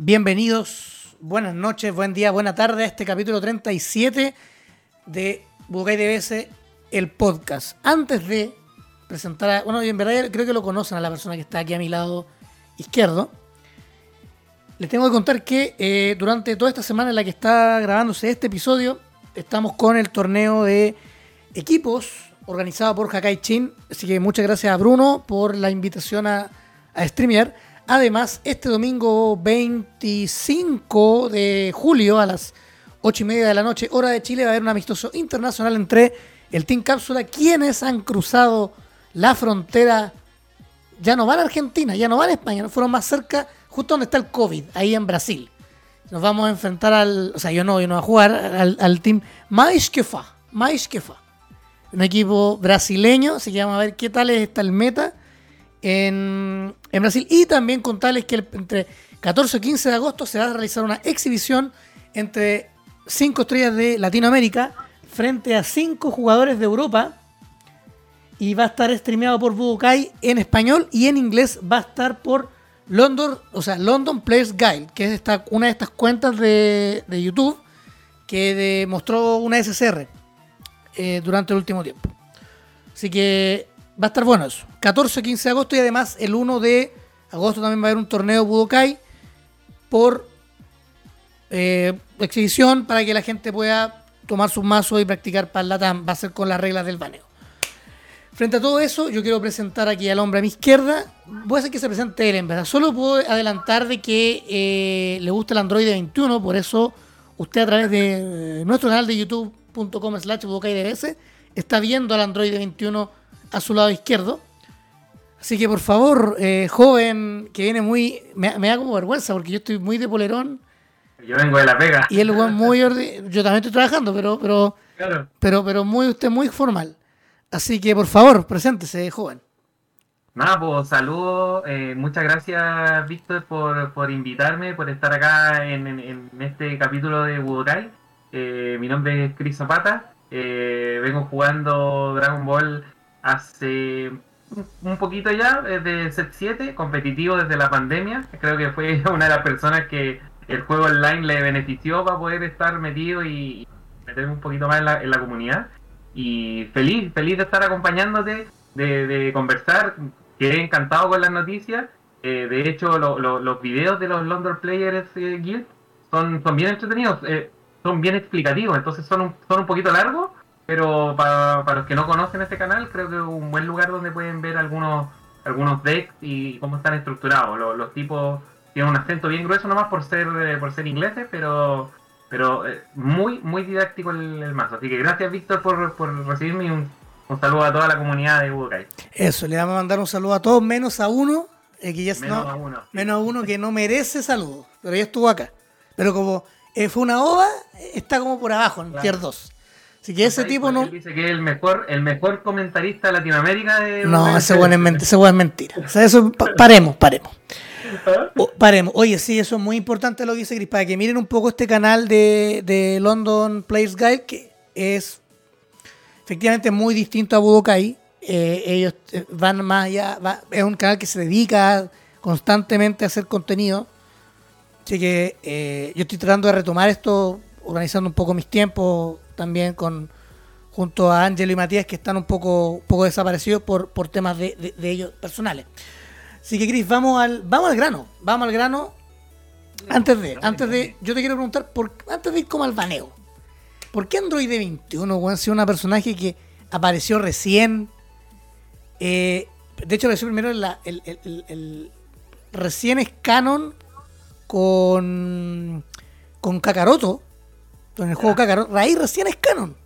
Bienvenidos, buenas noches, buen día, buena tarde a este capítulo 37 de Bucay DBS, el podcast. Antes de presentar, a, bueno, en verdad creo que lo conocen a la persona que está aquí a mi lado izquierdo. Les tengo que contar que eh, durante toda esta semana en la que está grabándose este episodio, estamos con el torneo de equipos organizado por Hakai Chin. Así que muchas gracias a Bruno por la invitación a, a streamear. Además, este domingo 25 de julio a las 8 y media de la noche, hora de Chile, va a haber un amistoso internacional entre el Team Cápsula, quienes han cruzado la frontera. Ya no van a Argentina, ya no van a España, no fueron más cerca, justo donde está el COVID, ahí en Brasil. Nos vamos a enfrentar al. O sea, yo no, yo no voy a jugar al, Team Mais que fa. Mais que fa. Un equipo brasileño, que vamos a ver qué tal está el meta en, Brasil. Y también contarles que entre 14 y 15 de agosto se va a realizar una exhibición entre cinco estrellas de Latinoamérica frente a cinco jugadores de Europa. Y va a estar streameado por Budokai en español y en inglés va a estar por London, o sea, London Players Guide, que es una de estas cuentas de, YouTube que de- mostró una SSR eh, durante el último tiempo. Así que va a estar bueno eso. 14 15 de agosto y además el 1 de agosto también va a haber un torneo Budokai por eh, exhibición para que la gente pueda tomar sus mazos y practicar Latam. Va a ser con las reglas del baneo. Frente a todo eso, yo quiero presentar aquí al hombre a mi izquierda. Voy a hacer que se presente él, en verdad. Solo puedo adelantar de que eh, le gusta el Android 21, por eso usted a través de eh, nuestro canal de youtube.com slash budokaidbs está viendo al Android 21 a su lado izquierdo. Así que por favor, eh, joven, que viene muy... Me, me da como vergüenza porque yo estoy muy de polerón Yo vengo de La Vega. y él weón, muy... ordi- Yo también estoy trabajando, pero... pero Claro. pero, pero muy usted muy formal. Así que por favor, preséntese, joven. Nada, pues saludos. eh, muchas gracias, Víctor, por, por invitarme, por estar acá en, en- en este capítulo de Budokai. Eh, mi nombre es Chris Zapata. vengo jugando Dragon Ball hace un- poquito ya, desde set 7, competitivo desde la pandemia. Creo que fue una de las personas que el juego online le benefició para poder estar metido y meterme un poquito más en la, en la comunidad. Y feliz, feliz de estar acompañándote, de, de conversar. Quedé encantado con las noticias. Eh, de hecho, lo- lo- los videos de los London Players eh, Guild son, son bien entretenidos, eh, son bien explicativos, entonces son un, son un poquito largos, pero para, para los que no conocen este canal, creo que es un buen lugar donde pueden ver algunos algunos decks y cómo están estructurados. Los, los tipos tienen un acento bien grueso nomás por ser eh, por ser ingleses, pero pero eh, muy muy didáctico el, el mazo. Así que gracias Víctor por, por recibirme y un, un saludo a toda la comunidad de Budokai. Eso, le vamos a mandar un saludo a todos, menos a uno, eh, que ya Menos no- a uno. menos a uno que no merece saludo, pero ya estuvo acá. Pero como eh, fue una ova, está como por abajo, en Claro. tier 2. Así que ese tipo no... él dice que es el mejor, el mejor comentarista de Latinoamérica de No, ese weón es, ment- es mentira. O sea, eso, pa- paremos, paremos. O- paremos. Oye, sí, eso es muy importante lo que dice Chris, para que miren un poco este canal de, de London Players Guide, que es efectivamente muy distinto a Budokai. Eh, ellos eh, van más allá, va- es un canal que se dedica constantemente a hacer contenido. Así que eh, yo estoy tratando de retomar esto, organizando un poco mis tiempos también con junto a Ángelo y Matías, que están un poco, un poco desaparecidos por, por temas de, de- ellos personales. Así que, Cris, vamos al, vamos al grano. Vamos al grano. Antes de, antes de, yo te quiero preguntar, antes de ir como al baneo, ¿por qué Android 21, weón, si una personaje que apareció recién? Eh, de hecho, apareció primero el- recién es canon con, con Kakaroto, en el juego Kakaroto. Raíz recién es canon.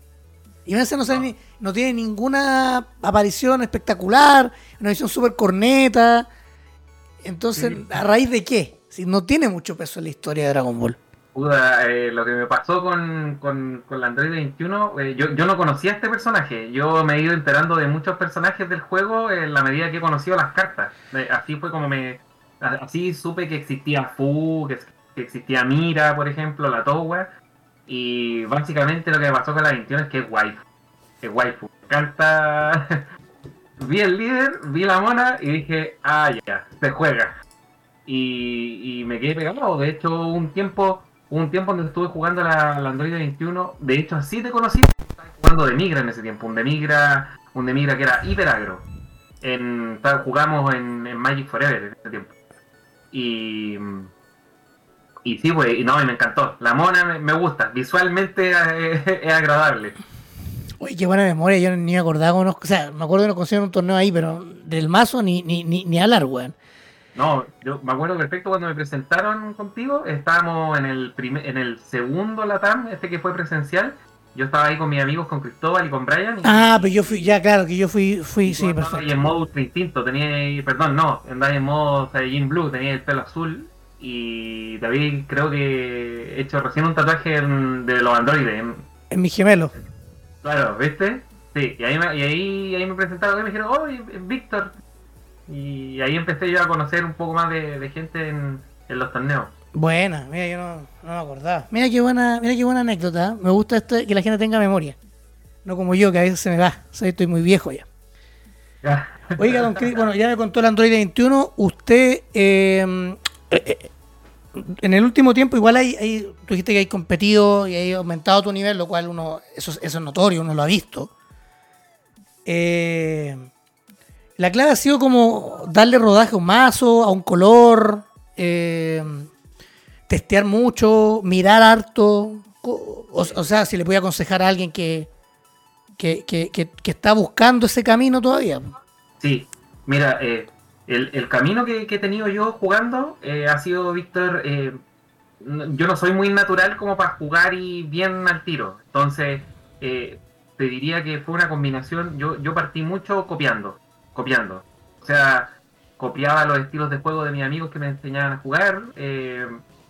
Y Vance no, sale ni- no tiene ninguna aparición espectacular, una visión súper corneta. Entonces, ¿a raíz de qué? Si no tiene mucho peso en la historia de Dragon Ball. Eh, lo que me pasó con, con, con la Android 21, eh, yo, yo no conocía a este personaje. Yo me he ido enterando de muchos personajes del juego en la medida que he conocido las cartas. Eh, así fue como me. Así supe que existía Fu, que, que existía Mira, por ejemplo, la Towa. Y básicamente lo que me pasó con la 21 es que es waifu. Es waifu. Canta. vi el líder, vi la mona y dije, ah, ya, se juega. y, y me quedé pegado. De hecho, un tiempo un tiempo donde estuve jugando la, Android 21. De hecho, así te conocí. Estaba jugando de en ese tiempo. Un de Migra, un de Migra que era hiper agro. En, jugamos en, en Magic Forever en ese tiempo. Y. Y sí, pues, y no, y me encantó. La mona me, me gusta. Visualmente es, es agradable. Uy, qué buena memoria, yo ni me acordaba, unos- o sea, me acuerdo que nos consiguieron un torneo ahí, pero del mazo ni, ni, ni, ni hablar, weón. No, yo me acuerdo perfecto cuando me presentaron contigo, estábamos en el primer, en el segundo Latam, este que fue presencial. Yo estaba ahí con mis amigos, con Cristóbal y con Brian. Y Ah, pero yo fui, ya, claro, que yo fui, fui, sí, perfecto. ahí en modo ultra instinto, tenía, perdón, no, andaba en modo Saiyajin Blue, tenía el pelo azul. Y David creo que he hecho recién un tatuaje en- de los androides. en- En mi gemelo. Claro, ¿viste? Sí, y ahí me, y ahí, ahí me presentaron y me dijeron, oh, Víctor. Y ahí empecé yo a conocer un poco más de, de gente en, en los torneos. Buena, mira, yo no, no me acordaba. Mira qué buena, mira qué buena anécdota. Me gusta esto de que la gente tenga memoria. No como yo, que a veces se me va. Soy, estoy muy viejo ya. Ya. Oiga, don Cris, bueno, ya me contó el Android 21. Usted, eh, eh, eh, en el último tiempo, igual hay, hay, tú dijiste que hay competido y hay aumentado tu nivel, lo cual uno, eso, es- notorio, uno lo ha visto. Eh, la clave ha sido como darle rodaje a un mazo, a un color, eh, testear mucho, mirar harto. O, sea, si le voy a aconsejar a alguien que, que, que- que- que está buscando ese camino todavía. Sí, mira, eh, el, el camino que, he tenido yo jugando eh, ha sido, Víctor, eh, yo no soy muy natural como para jugar y bien al tiro. Entonces, eh, te diría que fue una combinación, yo, yo partí mucho copiando, copiando. O sea, copiaba los estilos de juego de mis amigos que me enseñaban a jugar,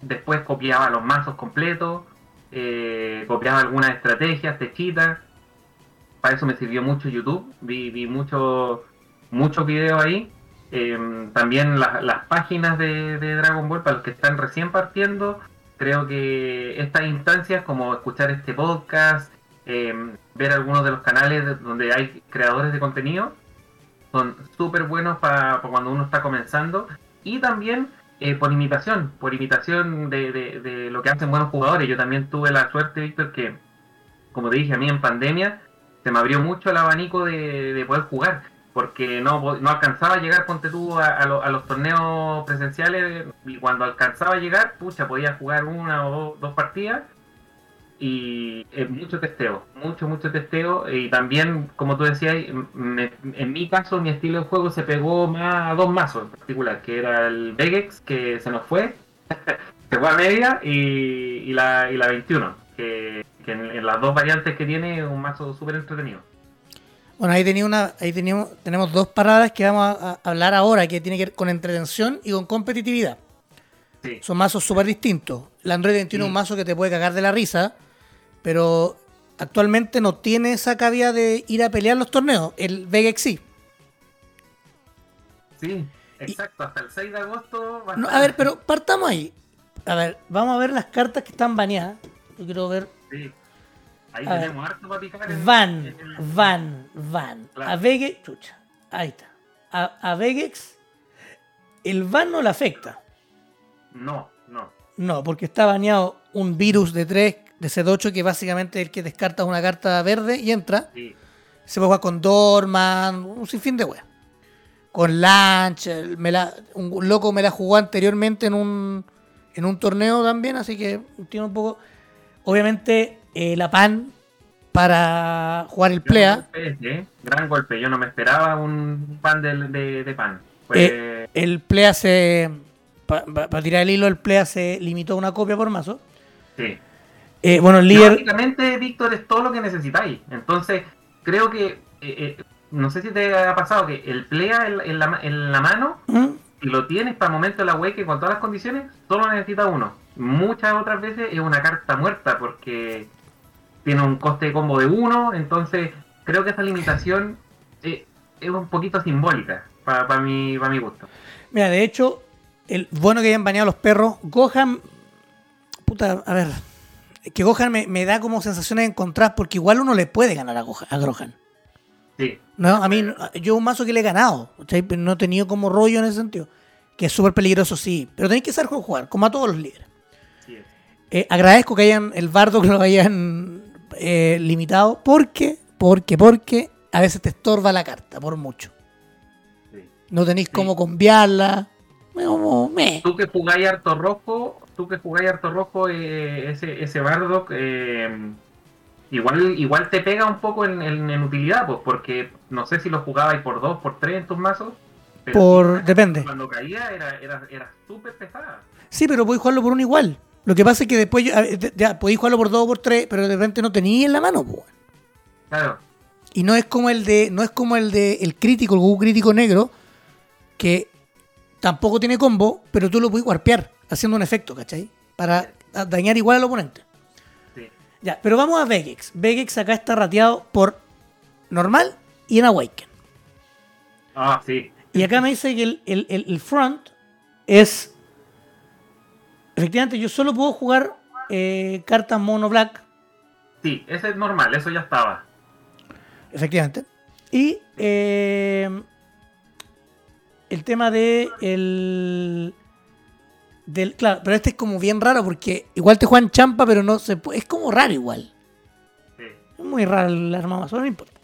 después copiaba los mazos completos, copiaba algunas estrategias, techitas. Para eso me sirvió mucho YouTube, vi, vi mucho, muchos videos ahí. Eh, también la- las páginas de, de Dragon Ball, para los que están recién partiendo, creo que estas instancias, como escuchar este podcast, eh, ver algunos de los canales de- donde hay creadores de contenido, son súper buenos para cuando uno está comenzando. Y también eh, por imitación, por imitación de, de- de lo que hacen buenos jugadores. Yo también tuve la suerte, Víctor, que, como te dije, a mí en pandemia se me abrió mucho el abanico de, de poder jugar, porque no, no alcanzaba a llegar, ponte tú, a, a lo- a los torneos presenciales, y cuando alcanzaba a llegar, pucha, podía jugar una o dos, dos partidas, y eh, mucho testeo, mucho, mucho testeo, y también, como tú decías, me- en mi caso, mi estilo de juego se pegó más a dos mazos en particular, que era el Vegex, que se nos fue, se fue a media, y, la, y la 21, que, que en, en las dos variantes que tiene es un mazo súper entretenido. Bueno, ahí, tenía una, ahí teníamos, tenemos dos paradas que vamos a, a hablar ahora, que tiene que ver con entretención y con competitividad. Sí. Son mazos súper distintos. El Android 21 es un Sí. mazo que te puede cagar de la risa, pero actualmente no tiene esa cabida de ir a pelear los torneos. El Vegex sí. Sí, exacto, hasta el 6 de agosto va a No, a ver, pero partamos ahí. A ver, vamos a ver las cartas que están baneadas. Yo quiero ver. Sí. Ahí A ver. tenemos harto para picar. en- Van, en el- van, van. Claro. A Vegex, chucha. Ahí está. A, a Vegex, el van no le afecta. No, no. No, porque está baneado un virus de 3, de C8, que básicamente es el que descarta una carta verde y entra. Sí, Se puede jugar con Dorman, un sinfín de weas. Con Lunch, el- me la- un loco me la jugó anteriormente en un, en un torneo también, así que tiene un poco. Obviamente, eh, la PAN para jugar el Gran Plea. golpe ¿eh? Gran golpe. Yo no me esperaba un pan de, de, de pan. Fue- El Plea se. Para tirar el hilo, el Plea se limitó a una copia por mazo. sí. Eh, bueno, el líder. Básicamente, Víctor, es todo lo que necesitáis. Entonces, creo que. eh, eh, no sé si te ha pasado que el plea en, en la, en la mano, ¿Mm? si lo tienes para el momento de la web que con todas las condiciones, solo necesita uno. Muchas otras veces es una carta muerta porque tiene un coste de combo de uno. Entonces, creo que esa limitación eh, es un poquito simbólica para mi, para mi gusto. Mira, de hecho, el bueno que hayan baneado los perros, Gohan. Puta, a ver. Que Gohan me, me da como sensaciones encontradas porque igual uno le puede ganar a Gohan. A Gohan. Sí, No, a mí, yo un mazo que le he ganado, pero no he tenido como rollo en ese sentido. que es súper peligroso, sí, pero tenéis que saber jugar, como a todos los líderes. Sí. Eh, agradezco que hayan el bardo que lo hayan eh, limitado, porque, porque, porque a veces te estorba la carta, por mucho. Sí. No tenéis Sí. cómo cambiarla. como, meh. Tú que jugáis harto rojo, tú que jugáis harto rojo, eh, ese, ese Bardock, eh, igual, igual te pega un poco en, en- en utilidad, pues, porque no sé si lo jugabais por dos, por tres en tus mazos. pero Por- depende. Cuando caía era, era, era súper pesada. Sí, pero podéis jugarlo por un igual. Lo que pasa es que después yo- ya podéis jugarlo por dos o por tres, pero de repente no tenéis en la mano, pues. Claro, Y no es como el de, no es como el de el crítico, el Goku crítico negro, que tampoco tiene combo, pero tú lo puedes warpear haciendo un efecto, ¿cachai? Para dañar igual al oponente. sí. Ya, pero vamos a Vegex. Vegex acá está rateado por normal y en Awaken. Ah, sí. Y acá me dice que el, el- el- el front es. Efectivamente, yo solo puedo jugar eh, cartas mono black. Sí, ese es normal, eso ya estaba. Efectivamente. Y eh, el tema de el. Del, claro, pero este es como bien raro porque igual te juegan champa, pero no se puede. Es como raro igual. Sí. Es muy raro el arma no importa.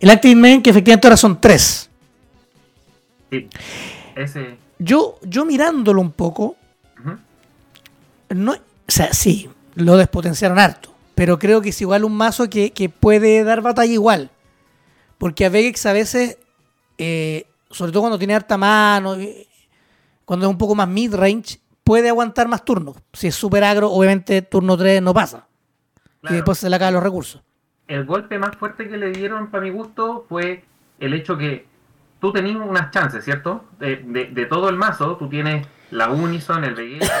El Active Main, que efectivamente ahora son tres. sí. Ese. Yo, yo mirándolo un poco. No, o sea, sí, lo despotenciaron harto. Pero creo que es igual un mazo que, que puede dar batalla igual. Porque a Vegex a veces, eh, sobre todo cuando tiene harta mano, eh, cuando es un poco más mid-range, puede aguantar más turnos. Si es super agro, obviamente turno 3 no pasa. Y después se le acaban los recursos. el golpe más fuerte que le dieron para mi gusto fue el hecho que tú tenías unas chances, ¿cierto? De, de- de todo el mazo, tú tienes la Unison, el Vegeta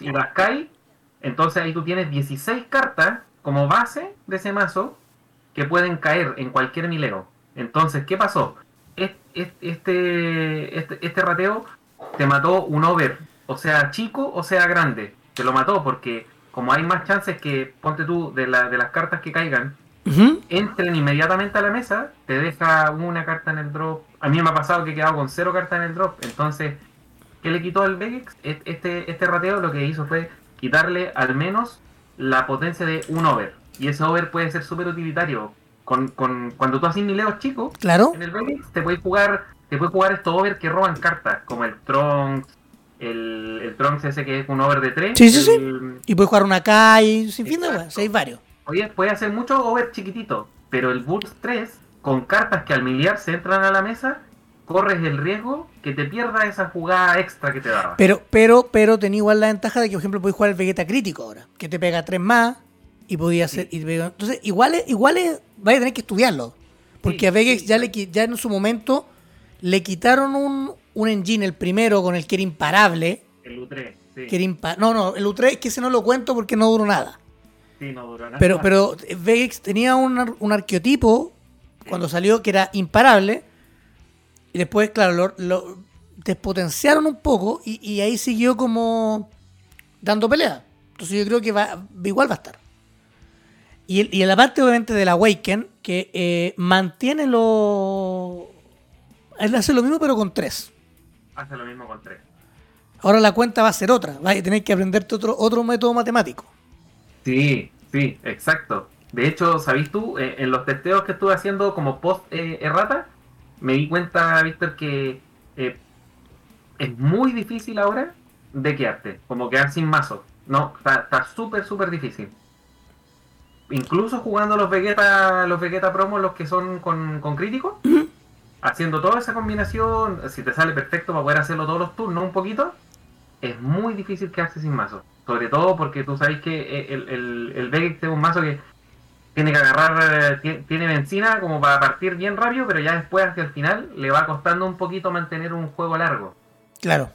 y las Kai. Entonces ahí tú tienes 16 cartas como base de ese mazo que pueden caer en cualquier mileo. Entonces, ¿qué pasó? Es- es- Este, este, este rateo te mató un over, o sea chico o sea grande. Te lo mató porque como hay más chances que, ponte tú, de, la, de las cartas que caigan, entren inmediatamente a la mesa, te deja una carta en el drop. A mí me ha pasado que he quedado con cero cartas en el drop. Entonces, ¿qué le quitó al Vegex? Este, este rateo lo que hizo fue quitarle al menos la potencia de un over. Y ese over puede ser súper utilitario. Con, con, cuando tú haces mileos chicos, Claro. en el Vegex te puedes jugar, te puedes jugar estos over que roban cartas, como el Trunks, el, el Trunks ese que es un over de 3. Sí, sí, sí. Y puedes jugar una K y sin fin de weas, hay varios. Oye, puede hacer mucho over chiquitito, pero el Burst 3, con cartas que al miliar se entran a la mesa, corres el riesgo que te pierda esa jugada extra que te daba. Pero, pero, pero tenía igual la ventaja de que, por ejemplo, podéis jugar el Vegeta crítico ahora, que te pega tres más y podía hacer. y pega- entonces, igual es, igual es, vaya a tener que estudiarlo. Porque Sí, a Vegex sí. ya, le, ya en su momento le quitaron un, un engine, el primero, con el que era imparable. El U3, sí. Que era impa- no, no, el U3 es que ese no lo cuento porque no duró nada. Sí, no duró nada. Pero, pero Vegex tenía un, un arqueotipo cuando salió que era imparable. Y después, claro, lo, lo despotenciaron un poco y, y ahí siguió como dando pelea. Entonces yo creo que va, igual va a estar. Y, el- y en la parte obviamente del Awaken, que eh, mantiene lo... Él hace lo mismo pero con tres. Hace lo mismo con 3. Ahora la cuenta va a ser otra. Vas a tener que aprenderte otro, otro método matemático. Sí, sí, exacto. De hecho, ¿sabís tú? Eh, en los testeos que estuve haciendo como post eh, errata, me di cuenta, Víctor, que eh, es muy difícil ahora de quedarte, como quedar sin mazo. No, está súper, súper difícil. Incluso jugando los Vegeta, los Vegeta promos, los que son con, con crítico, haciendo toda esa combinación, si te sale perfecto para poder hacerlo todos los turnos un poquito, es muy difícil quedarse sin mazo. Sobre todo porque tú sabes que el, el, el Vegex es un mazo que tiene que agarrar, eh, tie- tiene benzina como para partir bien rápido, pero ya después hacia el final le va costando un poquito mantener un juego largo. Claro.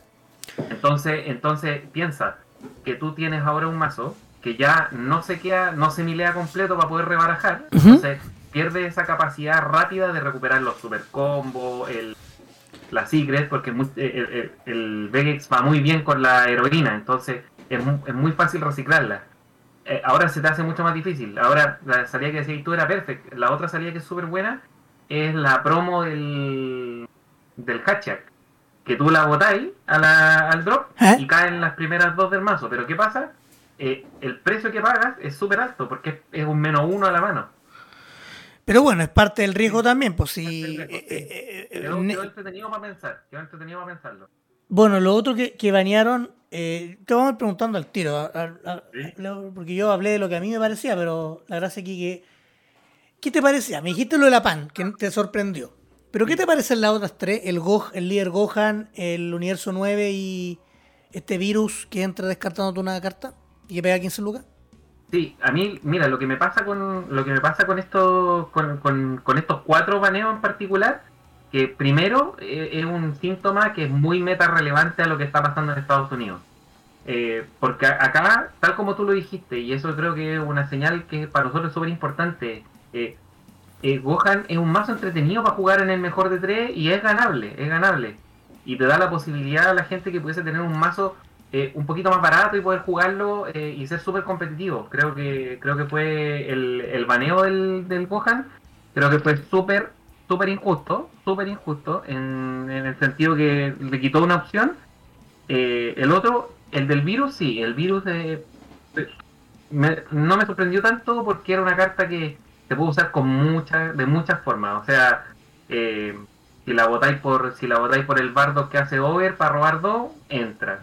Entonces, entonces piensa que tú tienes ahora un mazo que ya no se queda, no se milea completo para poder rebarajar, entonces pierde esa capacidad rápida de recuperar los super combos, el, la secret, porque muy- el, el, el Vegex va muy bien con la heroína, entonces es, es muy fácil reciclarla. Eh, ahora se te hace mucho más difícil. Ahora la salida que decías tú era perfect. La otra salida que es súper buena es la promo del, del Hatchak que tú la botáis a la- al drop ¿Eh? y caen las primeras dos del mazo. Pero ¿qué pasa? Eh, el precio que pagas es súper alto porque es, un menos uno a la mano. Pero bueno, es parte del riesgo también, pues si... Quedó entretenido para pensar. Quedó entretenido para pensarlo. Bueno, lo otro que, que banearon, eh, te vamos preguntando al tiro, a- a- a- Sí. lo- porque yo hablé de lo que a mí me parecía, pero la gracia aquí que... ¿Qué te parecía? Me dijiste lo de la PAN, que te sorprendió. Pero ¿qué te parecen las otras tres? El, Go, el líder Gohan, el Universo 9 y este virus que entra descartándote una carta y que pega 15 lucas. Sí, a mí, mira, lo que me pasa con lo que me pasa con estos con, con- con estos cuatro baneos en particular, que primero eh, es un síntoma que es muy meta relevante a lo que está pasando en Estados Unidos. Eh, porque acá, tal como tú lo dijiste, y eso creo que es una señal que para nosotros es súper importante, eh, eh, Gohan es un mazo entretenido para jugar en el mejor de tres y es ganable, es ganable. Y te da la posibilidad a la gente que pudiese tener un mazo un poquito más barato y poder jugarlo y ser súper competitivo. Creo que creo que fue el, el baneo del, del Gohan, creo que fue súper súper injusto, súper injusto en, en el sentido que le quitó una opción. Eh, el otro, el del virus, sí, el virus de, de- me- no me sorprendió tanto porque era una carta que se puede usar con muchas de muchas formas. O sea, eh, si la botáis por si la botáis por el bardo que hace over para robar dos, entra.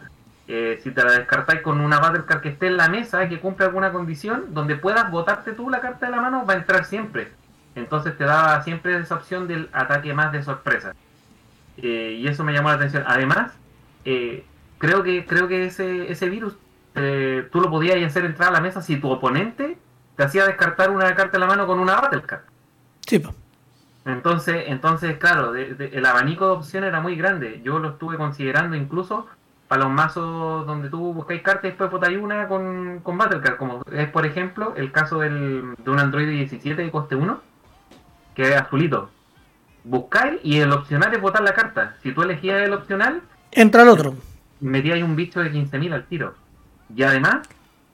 Eh, si te la descartáis con una battle card que esté en la mesa que cumple alguna condición donde puedas botarte tú la carta de la mano, va a entrar siempre. Entonces te da siempre esa opción del ataque más de sorpresa. Eh, y eso me llamó la atención. Además, eh, creo que creo que ese, ese virus eh, tú lo podías hacer entrar a la mesa si tu oponente te hacía descartar una carta de la mano con una battle card. Sí. Entonces, entonces claro, de- de- el abanico de opciones era muy grande. Yo lo estuve considerando incluso para los mazos donde tú buscáis cartas y después botáis una con, con Battle Card, como es por ejemplo el caso del, de un Android 17 de coste 1, que es azulito. Buscáis y el opcional es botar la carta. Si tú elegías el opcional, Entra el otro. metíais un bicho de 15.000 al tiro. Y además,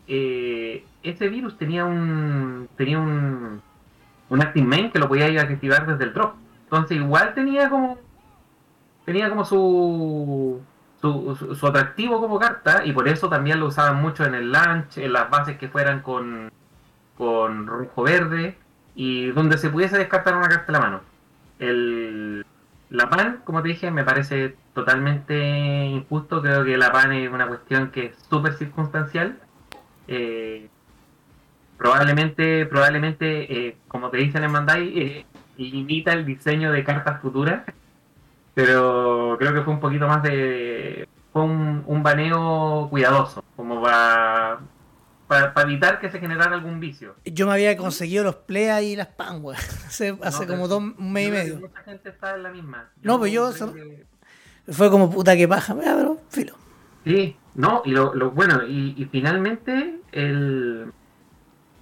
eh, ese virus tenía un tenía un, un active main que lo podíais activar desde el drop. Entonces igual tenía como tenía como su su, su- su atractivo como carta y por eso también lo usaban mucho en el launch, en las bases que fueran con con rojo verde y donde se pudiese descartar una carta de la mano. El, la PAN, como te dije, me parece totalmente injusto. Creo que la PAN es una cuestión que es súper circunstancial. Eh, probablemente, probablemente eh, como te dicen en Bandai, eh, limita el diseño de cartas futuras. Pero creo que fue un poquito más de. Fue un, un baneo cuidadoso, como para, para, para evitar que se generara algún vicio. Yo me había conseguido los play y las pan. Hace, como dos, un mes y medio. Mucha gente está en la misma. No, pues yo- que- Fue como puta que paja, ya, pero filo. Sí, no, y lo, lo bueno, y, y finalmente el,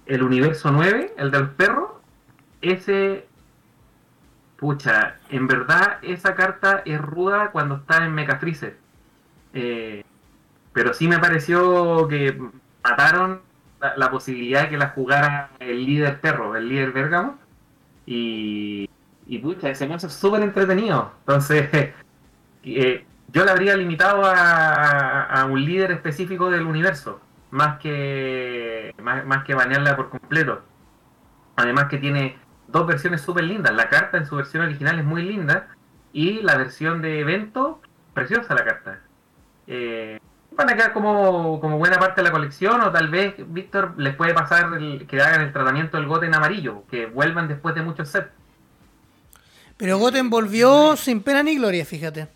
el universo 9, el del perro, ese, pucha, en verdad esa carta es ruda cuando está en Mecha Freezer. Eh, pero sí me pareció que mataron la, la posibilidad de que la jugara el líder perro, el líder Bergamo. Y, y pucha, ese mazo es súper entretenido. Entonces, eh, yo le habría limitado a, un líder específico del universo, más que más, más que banearla por completo. Además que tiene dos versiones súper lindas. La carta en su versión original es muy linda y la versión de evento, preciosa la carta. Eh, van a quedar como, como buena parte de la colección o tal vez, Víctor, les puede pasar el- que hagan el tratamiento del gote en amarillo, que vuelvan después de muchos sets. Pero Goten volvió sin pena ni gloria, fíjate.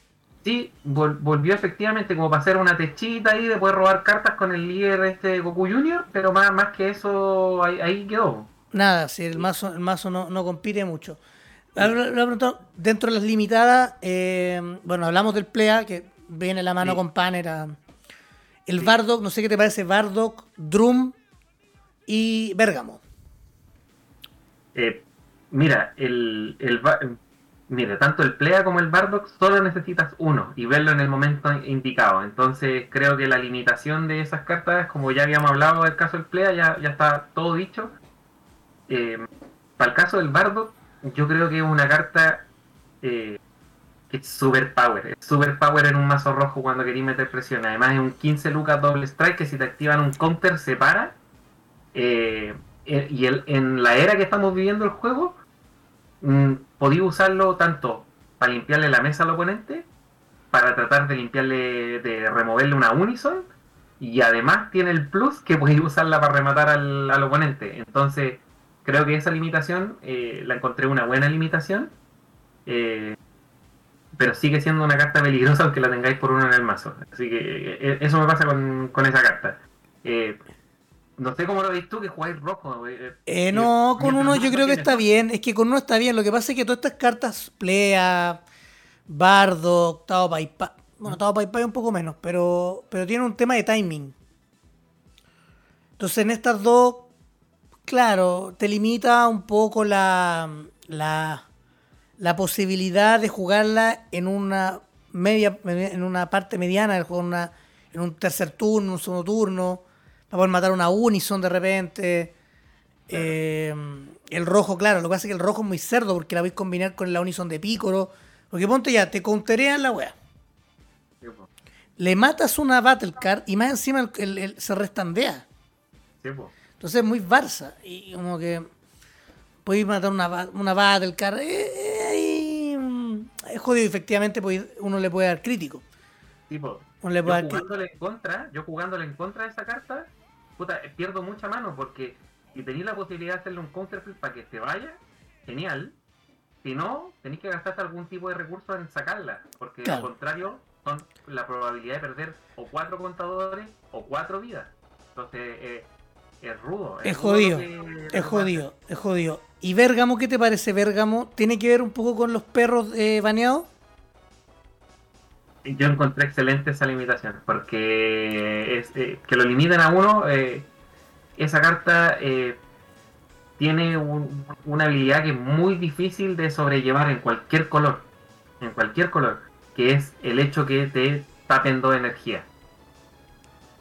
Sí, vol- volvió efectivamente como para hacer una techita ahí de poder robar cartas con el líder este Goku Junior, pero más, más que eso ahí, ahí quedó. Nada, si el mazo, el mazo no, no compite mucho. Preguntar, dentro de las limitadas, eh, bueno, hablamos del Plea, que viene la mano Sí. con pan, era el Bardock, no sé qué te parece, Bardock, Drum y Bergamo. Eh, mira, el, el mira, tanto el Plea como el Bardock solo necesitas uno y verlo en el momento indicado. Entonces creo que la limitación de esas cartas, como ya habíamos hablado del caso del Plea, ya, ya está todo dicho. Eh, para el caso del Bardock, yo creo que es una carta eh, es super power. Es super power en un mazo rojo cuando queréis meter presión. Además es un 15 lucas doble strike que si te activan un counter se para. Eh, eh, y el, en la era que estamos viviendo el juego, mm, podéis usarlo tanto para limpiarle la mesa al oponente, para tratar de limpiarle, de removerle una Unison, y además tiene el plus que podéis usarla para rematar al, al oponente. Entonces, creo que esa limitación eh, la encontré una buena limitación. Eh, pero sigue siendo una carta peligrosa aunque la tengáis por uno en el mazo. Así que eh, eso me pasa con, con esa carta. Eh, no sé cómo lo veis tú que jugáis rojo. eh, Eh, eh, no, con uno yo creo que está bien. Es que con uno está bien. Lo que pasa es que todas estas cartas, Plea, Bardo, Octavo Paipa. Bueno, Octavo Paipa es un poco menos, pero, pero tiene un tema de timing. Entonces en estas dos, claro, te limita un poco la, la, la posibilidad de jugarla en una media, en una parte mediana del juego, en, una- en un tercer turno, un segundo turno, para poder matar una Unison de repente. Eh, el rojo, claro, lo que pasa es que el rojo es muy cerdo porque la vais a combinar con la Unison de Pícoro. Porque ponte ya, te counterean la wea. Sí, Le matas una Battle Card y más encima el- el- el- se restandea. sí. Entonces es muy Barça. Y como que podéis matar una, una Battle Card. eh, eh, es jodido, efectivamente, podéis- uno le puede dar crítico. Sí, po. Uno le Yo puede dar crítico. jugándole en contra, yo jugándole en contra de esa carta, puta, pierdo mucha mano porque si tenéis la posibilidad de hacerle un counterflip para que se vaya, genial. Si no, tenéis que gastarte algún tipo de recurso en sacarla, porque Claro. al contrario, son la probabilidad de perder o cuatro contadores o cuatro vidas. Entonces, eh, es rudo. Es rudo jodido, que- Es jodido, es jodido. ¿Y Bérgamo qué te parece, Bérgamo? ¿Tiene que ver un poco con los perros eh, baneados? Yo encontré excelente esa limitación, porque es, eh, que lo limiten a uno, eh, esa carta eh, tiene un- una habilidad que es muy difícil de sobrellevar en cualquier color, en cualquier color, que es el hecho que te tapen dos energía.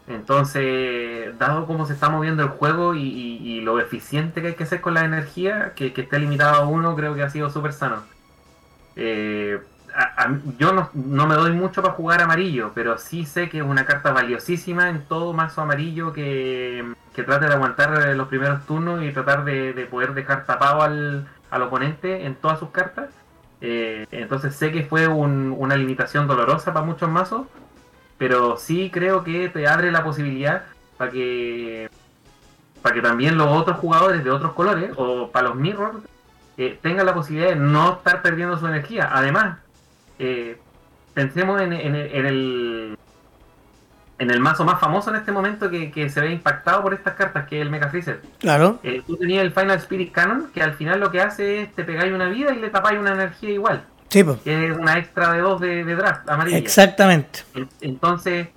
Entonces, dado cómo se está moviendo el juego y, lo eficiente que hay que hacer con la energía, que, que esté limitado a uno, creo que ha sido súper sano. Eh, yo no, me doy mucho para jugar amarillo, pero sí sé que es una carta valiosísima en todo mazo amarillo que, trate de aguantar eh, los primeros turnos y tratar de, de poder dejar tapado al, oponente en todas sus cartas. Eh, entonces sé que fue un- una limitación dolorosa para muchos mazos, pero sí creo que te abre la posibilidad para que para que también los otros jugadores de otros colores o para los mirrors eh, tengan la posibilidad de no estar perdiendo su energía. Además, eh, pensemos en, en- en el en el mazo más famoso en este momento que, que se ve impactado por estas cartas, que es el Mega Freezer. Claro. Eh, tú tenías el Final Spirit Cannon, que al final lo que hace es te pegáis una vida y le tapáis una energía igual, Sí, pues. que es una extra de dos de, de draft amarilla. Exactamente. En- Entonces,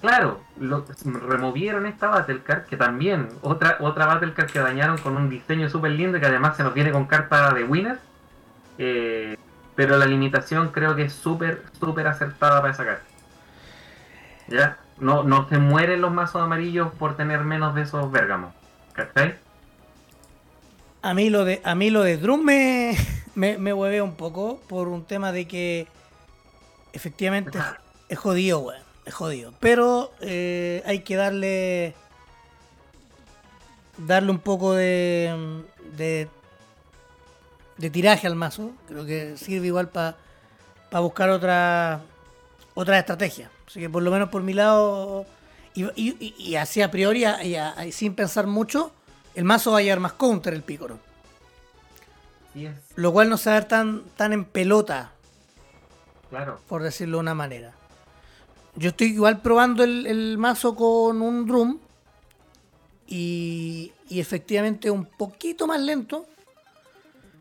claro, lo, removieron esta Battle Card, que también, otra otra Battle Card que dañaron con un diseño súper lindo, que además se nos viene con carta de winner. Eh, pero la limitación creo que es súper, súper acertada para esa carta. ¿Ya? No, no se mueren los mazos amarillos por tener menos de esos bergamos. ¿Cachai? A mí lo de, a mí lo de Drum me, me, me un poco por un tema de que efectivamente es, jodido, weón. Es jodido. Pero eh, hay que darle. Darle un poco de. de, de tiraje al mazo. Creo que sirve igual para buscar otra. otra estrategia. Así que por lo menos por mi lado. Y, y- y- y así a priori, y a- y sin pensar mucho, el mazo va a llevar más counter el pícoro. Es, Lo cual no se va a ver tan, tan en pelota, claro. por decirlo de una manera. Yo estoy igual probando el, el mazo con un drum. Y, y efectivamente un poquito más lento.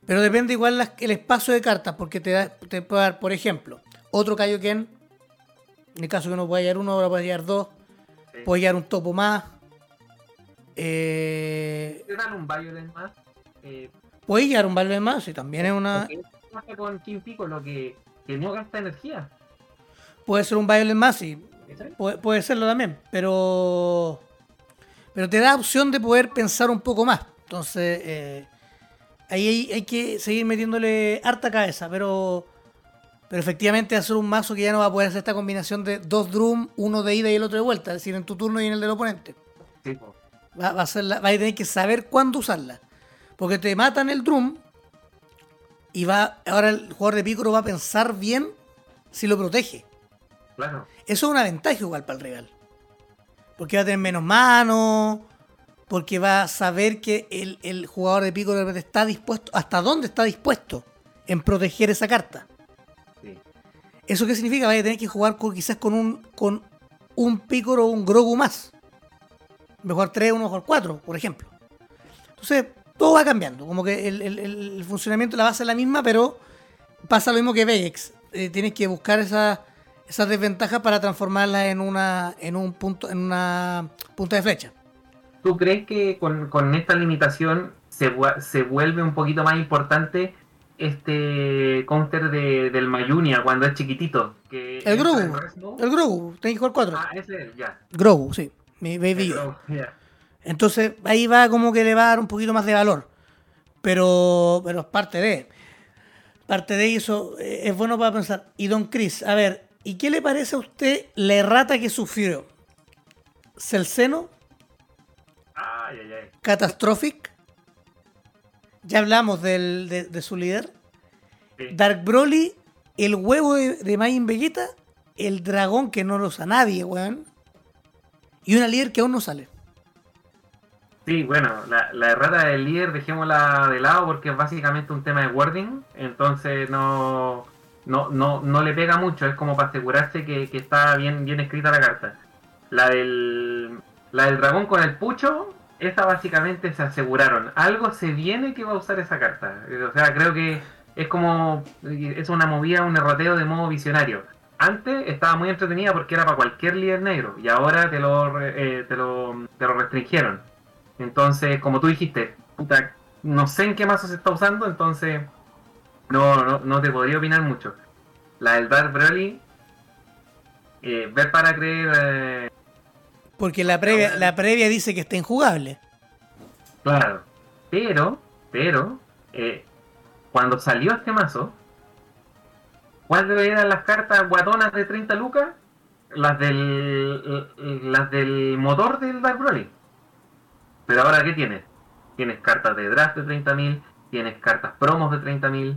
Pero depende igual las- el espacio de cartas. Porque te, da, te puede dar, por ejemplo, otro Kaioken. En el caso que no pueda llevar uno, ahora puede llevar dos. Sí. Puede llevar un topo más. Eh, Te dan un Violent más. Eh, puede llevar un valor más. Y también es una. pasa con King Pico, lo que, que no gasta energía. Puede ser un Violent más. Y. Puede, puede serlo también, pero pero te da opción de poder pensar un poco más. Entonces, eh, ahí hay, hay que seguir metiéndole harta cabeza, pero Pero efectivamente hacer un mazo que ya no va a poder hacer esta combinación de dos drum, uno de ida y el otro de vuelta, es decir, en tu turno y en el del oponente. Sí. Va, va a ser la- va a tener que saber cuándo usarla. Porque te matan el drum y va ahora el jugador de Piccolo va a pensar bien si lo protege. claro. Eso es una ventaja igual para el rival. Porque va a tener menos manos, porque va a saber que el, el jugador de Piccolo está dispuesto, hasta dónde está dispuesto en proteger esa carta. Sí. ¿Eso qué significa? Vaya a tener que jugar con, quizás con un, con un Piccolo o un Grogu más. Mejor 3, uno mejor 4, por ejemplo. Entonces, todo va cambiando. Como que el, el- el funcionamiento de la base es la misma, pero pasa lo mismo que Vegex. Eh, tienes que buscar esas desventajas para transformarlas en una en un punto en una punta de flecha. ¿Tú crees que con, con esta limitación se, vu- se vuelve un poquito más importante este counter de, del Mayunia cuando es chiquitito? Que El Grogu. Mode? El Grogu, tenés que jugar 4. Ah, ese es, ya. Grogu, sí. Mi Baby El. Grogu, ya. Entonces ahí va como que le va a dar un poquito más de valor. Pero, pero es parte de. Parte de eso eh, es bueno para pensar. Y Don Chris, a ver, ¿y qué le parece a usted la errata que sufrió? ¿Celceno? Ay, ay, ay. ¿Catastrophic? Ya hablamos del- de, de su líder. Sí. Dark Broly, el huevo de, de Vegeta, el dragón que no lo usa nadie, weón. Y una líder que aún no sale. Sí, bueno, la, la errata del líder dejémosla de lado porque es básicamente un tema de wording, entonces no, no, no, no le pega mucho, es como para asegurarse que, está bien, bien escrita la carta. La del, la del dragón con el pucho, esa básicamente se aseguraron. Algo se viene que va a usar esa carta. O sea, creo que es como, es una movida, un erroteo de modo visionario. Antes estaba muy entretenida porque era para cualquier líder negro y ahora te lo, eh, te lo, te lo restringieron. Entonces, como tú dijiste, puta, no sé en qué mazo se está usando, entonces no, no, no te podría opinar mucho. La del Dark Broly, eh, ver para creer, eh, Porque la previa, la previa dice que está injugable. claro. Pero, pero, eh, cuando salió este mazo, ¿cuáles eran las cartas guatonas de 30 lucas? Las del, las del motor del Dark Broly. Pero ahora, ¿qué tienes? Tienes cartas de draft de 30.000, tienes cartas promos de 30.000,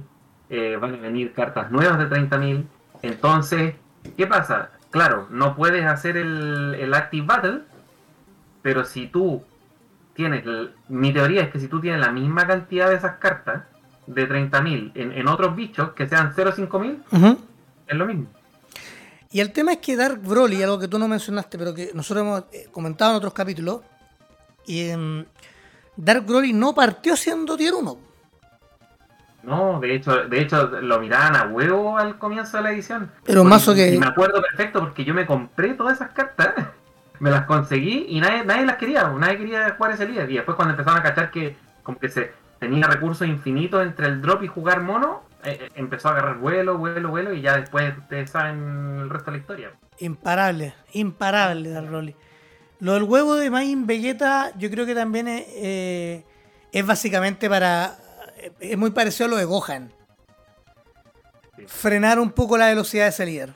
eh, van a venir cartas nuevas de 30.000. Entonces, ¿qué pasa? Claro, no puedes hacer el, el Active Battle, pero si tú tienes, mi teoría es que si tú tienes la misma cantidad de esas cartas, de 30.000, en, en otros bichos que sean 0.5000, Ujú. es lo mismo. Y el tema es que Dark Broly, algo que tú no mencionaste, pero que nosotros hemos eh, comentado en otros capítulos, y em, Dark Broly no partió siendo tier 1. No, de hecho, de hecho lo miraban a huevo al comienzo de la edición. Un Porque- mazo que- Y me acuerdo perfecto porque yo me compré todas esas cartas, me las conseguí y nadie, nadie las quería, nadie quería jugar ese líder. Y después cuando empezaron a cachar que como que se tenía recursos infinitos entre el drop y jugar mono, eh, eh, empezó a agarrar vuelo, vuelo, vuelo y ya después ustedes saben el resto de la historia. Imparable, imparable Dark Broly. Lo del huevo de Majin Vegeta, yo creo que también es, eh, es básicamente para. Es muy parecido a lo de Gohan. Sí. Frenar un poco la velocidad de ese líder.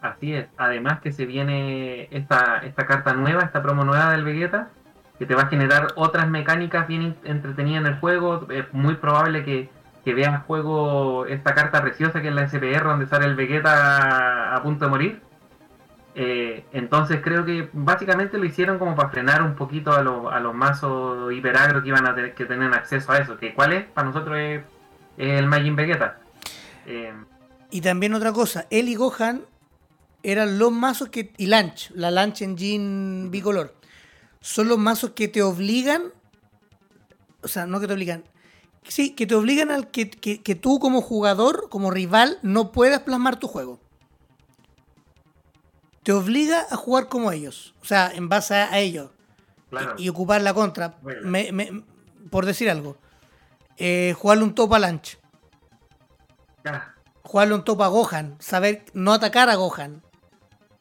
Así es. Además que se viene esta, esta carta nueva, esta promo nueva del Vegeta, que te va a generar otras mecánicas bien entretenidas en el juego. Es muy probable que, que veas juego esta carta preciosa que es la SPR, donde sale el Vegeta a punto de morir. Eh, entonces creo que básicamente lo hicieron como para frenar un poquito a, los- a los mazos hiperagro que iban a tener que tener acceso a eso. Que cuál es, para nosotros es, el Majin Vegeta. Eh, Y también otra cosa, él y Gohan eran los mazos que. Y Lanch, la Lanch Engine bicolor. Son los mazos que te obligan. O sea, no que te obligan. Sí, que te obligan al que, que- que tú como jugador, como rival, no puedas plasmar tu juego. Te obliga a jugar como ellos. O sea, en base a, ellos. claro. Y, y ocupar la contra. Bueno. Me- me- por decir algo. Eh, jugarle un top a Lanch. Jugarle un top a Gohan, saber no atacar a Gohan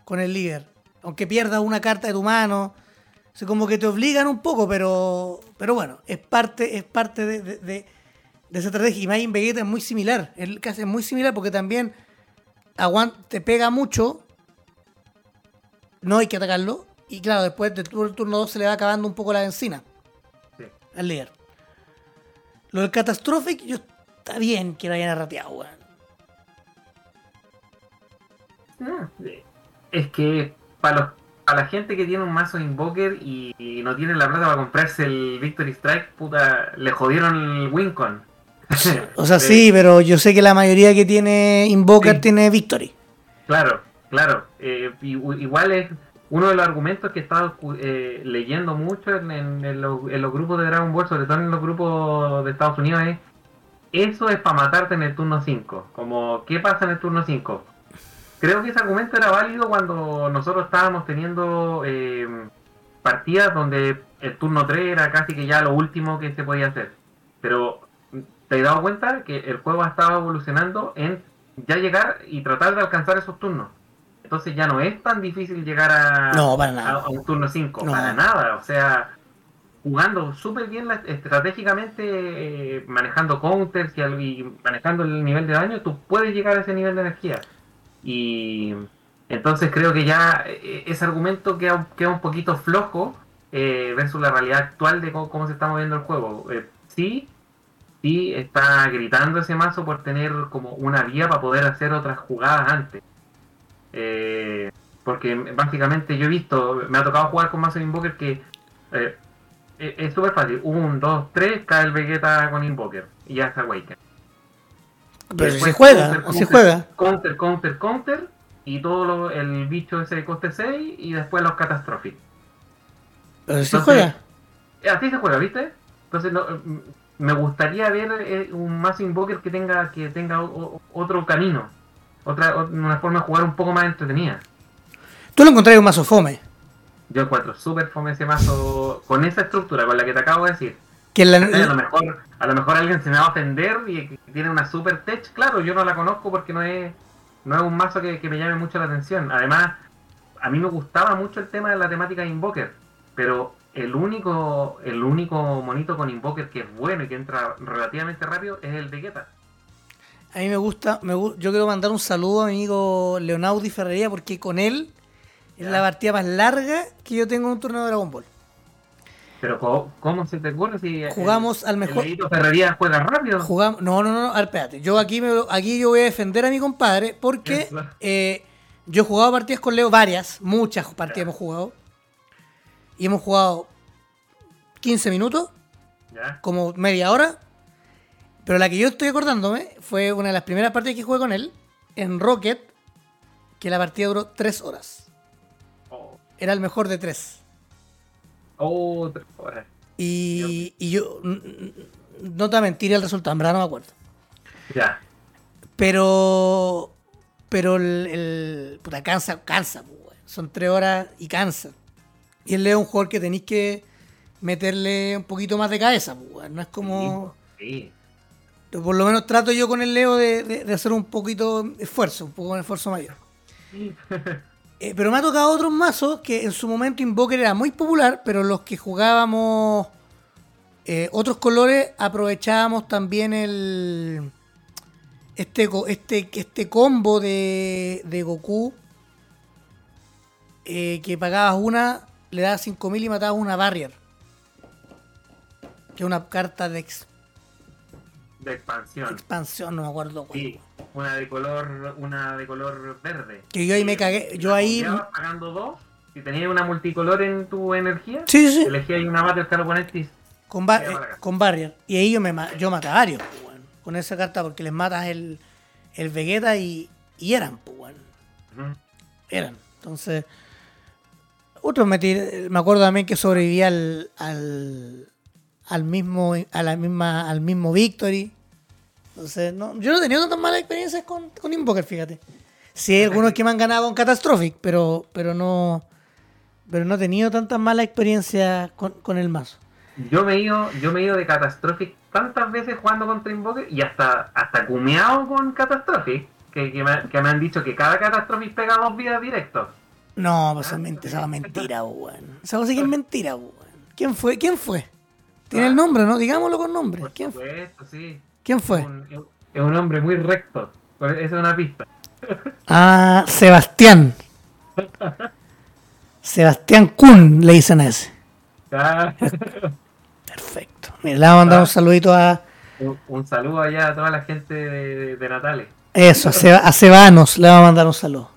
con el líder, aunque pierdas una carta de tu mano, o sea, como que te obligan un poco, pero pero bueno, es parte es parte de, de- de- de esa estrategia. Y Majin Vegeta es muy similar. El caso es muy similar porque también aguanta, te pega mucho. No hay que atacarlo. Y claro, después del turno 2 se le va acabando un poco la benzina Sí. al líder. Lo del Catastrophic, yo está bien que lo hayan arrateado, weón. Ah, Es que para los para la gente que tiene un mazo Invoker y, y no tiene la plata para comprarse el Victory Strike, puta, le jodieron el Wincon. O sea, Eh, sí, pero yo sé que la mayoría que tiene Invoker Sí. tiene Victory. Claro, claro. Eh, igual es uno de los argumentos que he estado eh, leyendo mucho en, los, grupos de Dragon Ball, sobre todo en los grupos de Estados Unidos, es eso es para matarte en el turno 5. Como, ¿qué pasa en el turno 5? Creo que ese argumento era válido cuando nosotros estábamos teniendo eh, partidas donde el turno 3 era casi que ya lo último que se podía hacer. Pero te has dado cuenta que el juego ha estado evolucionando en ya llegar y tratar de alcanzar esos turnos. Entonces ya no es tan difícil llegar a, No, para nada. a, a un turno 5, No. para nada. O sea, jugando súper bien la- estratégicamente, eh, manejando counters y, manejando el nivel de daño, tú puedes llegar a ese nivel de energía. Y entonces creo que ya eh, ese argumento queda, queda un poquito flojo eh, versus la realidad actual de cómo, cómo se está moviendo el juego. Eh, sí, sí está gritando ese mazo por tener como una vía para poder hacer otras jugadas antes. Eh, porque básicamente yo he visto, me ha tocado jugar con mazo de Invoker que eh, es es súper fácil. Un, dos, tres, cae el Vegeta con Invoker y ya está Awaken. Pero si se Después juega, counter, counter, juega. Counter, counter, counter. Y todo lo- el bicho ese de coste 6 y después los Catastrophic. Pero si Entonces, juega. Eh, Así se juega, ¿viste? Entonces no, mm, me gustaría ver eh, un más Invoker que tenga que tenga o- otro camino. Otra, una forma de jugar un poco más entretenida. Tú lo encontrás un mazo fome. Yo encuentro súper fome ese mazo con esa estructura, con la que te acabo de decir. Que la- A lo mejor, a lo mejor alguien se me va a ofender y tiene una super tech, claro, yo no la conozco porque no es, no es un mazo que, que me llame mucho la atención. Además, a mí me gustaba mucho el tema de la temática de Invoker, pero el único, el único monito con Invoker que es bueno y que entra relativamente rápido es el Vegeta. A mí me gusta, me yo quiero mandar un saludo a mi amigo Leonaudi Ferrería porque con él es la partida más larga que yo tengo en un torneo de Dragon Ball. Pero ¿cómo se te ocurre si el- Jugamos al el mejor. Leito Ferrería juega rápido? Jugamos, no, no, no, ver, espérate. Yo aquí, me, aquí yo voy a defender a mi compadre porque eh, yo he jugado partidas con Leo, varias, muchas partidas hemos jugado. Y hemos jugado 15 minutos, como media hora. Pero la que yo estoy acordándome fue una de las primeras partidas que jugué con él en Rocket, que la partida duró 3 horas. Oh, Era el mejor de 3. oh, tres horas. Y, y yo, no te voy a mentir el resultado, en verdad no me acuerdo. Ya. Pero. Pero el. el- puta, cansa, cansa, pues. Son tres horas y cansa. Y Leo es un jugador que tenéis que meterle un poquito más de cabeza, pues. No es como. Sí. Por lo menos trato yo con el Leo de, de- de hacer un poquito de esfuerzo, un poco de esfuerzo mayor. Eh, pero me ha tocado otros mazos que en su momento Invoker era muy popular, pero los que jugábamos eh, otros colores aprovechábamos también el este este este combo de, de Goku eh, que pagabas una, le dabas 5000 y matabas una barrier. Que es una carta de ex- De expansión. expansión, no me acuerdo cuál. Sí, una de color, una de color verde. Que yo ahí me cagué, yo ahí... pagando dos. Si tenías una multicolor en tu energía, Sí, sí, elegías una Battle Opponent y Con, ba- eh, con Barrier. Y ahí yo, me, yo maté a varios, pues, weón, con esa carta porque les matas el, el Vegeta y, y eran, pues, Ujú. eran. Entonces, otros me, me acuerdo también que sobrevivía al, al, al mismo a la misma al mismo Victory. Entonces, no, yo no he tenido tantas malas experiencias con, con Invoker, fíjate. Sí hay algunos que me han ganado con Catastrophic, pero, pero no pero no he tenido tantas malas experiencias con, con el mazo. Yo me he ido, yo me he ido de Catastrophic tantas veces jugando contra Invoker y hasta, hasta cumeado con Catastrophic, que, que, me, que me han dicho que cada Catastrophic pega dos vidas directos. No, pues esa es mentira, esa es mentira, weón. Esa cosa que es mentira, weón. ¿Quién fue? ¿Quién fue? Tiene el nombre, ¿no? Digámoslo con nombre. Por ¿Quién fue? sí. ¿Quién fue? Un- es un hombre muy recto. Esa es una pista. Ah, Sebastián. Sebastián Kuhn le dicen a ese. Ah, Perfecto. Mira, le vamos a mandar un saludito a un, un saludo allá a toda la gente de, de Natales. eso, a, Seba- a Sebanos, le vamos a mandar un saludo.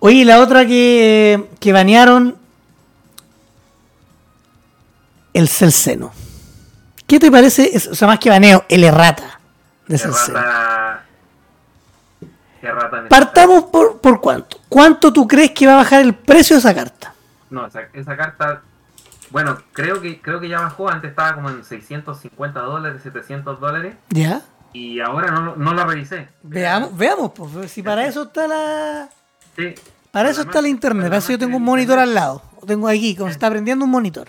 Oye, la otra que, que banearon, el Celceno. ¿Qué te parece? O sea, más que baneo, el errata de Qué Celceno. rata. Qué rata necesaria. Partamos por, por cuánto. ¿Cuánto tú crees que va a bajar el precio de esa carta? No, esa, esa carta. Bueno, creo que creo que ya bajó. Antes estaba como en 650 dólares, 700 dólares. ¿Ya? Y ahora no, no la revisé. Veamos, veamos, pues, si para eso está la... Sí. Para eso está la internet, para eso yo tengo un monitor al lado. Tengo aquí, como se está prendiendo un monitor.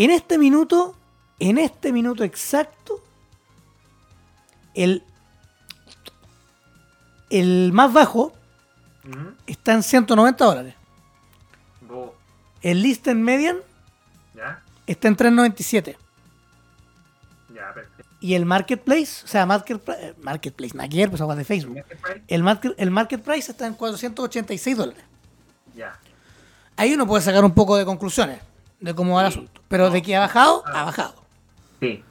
En este minuto, en este minuto exacto, el, el más bajo está en 190 dólares. Oh, El listen median ya, está en 397. ya, perfecto. Y el marketplace, o sea, market, eh, marketplace, ver, pues agua de Facebook. El market, el market price está en 486 dólares. Ya. Ahí uno puede sacar un poco de conclusiones de cómo va el asunto. Pero de que ha bajado, Ah. ha bajado. Sí.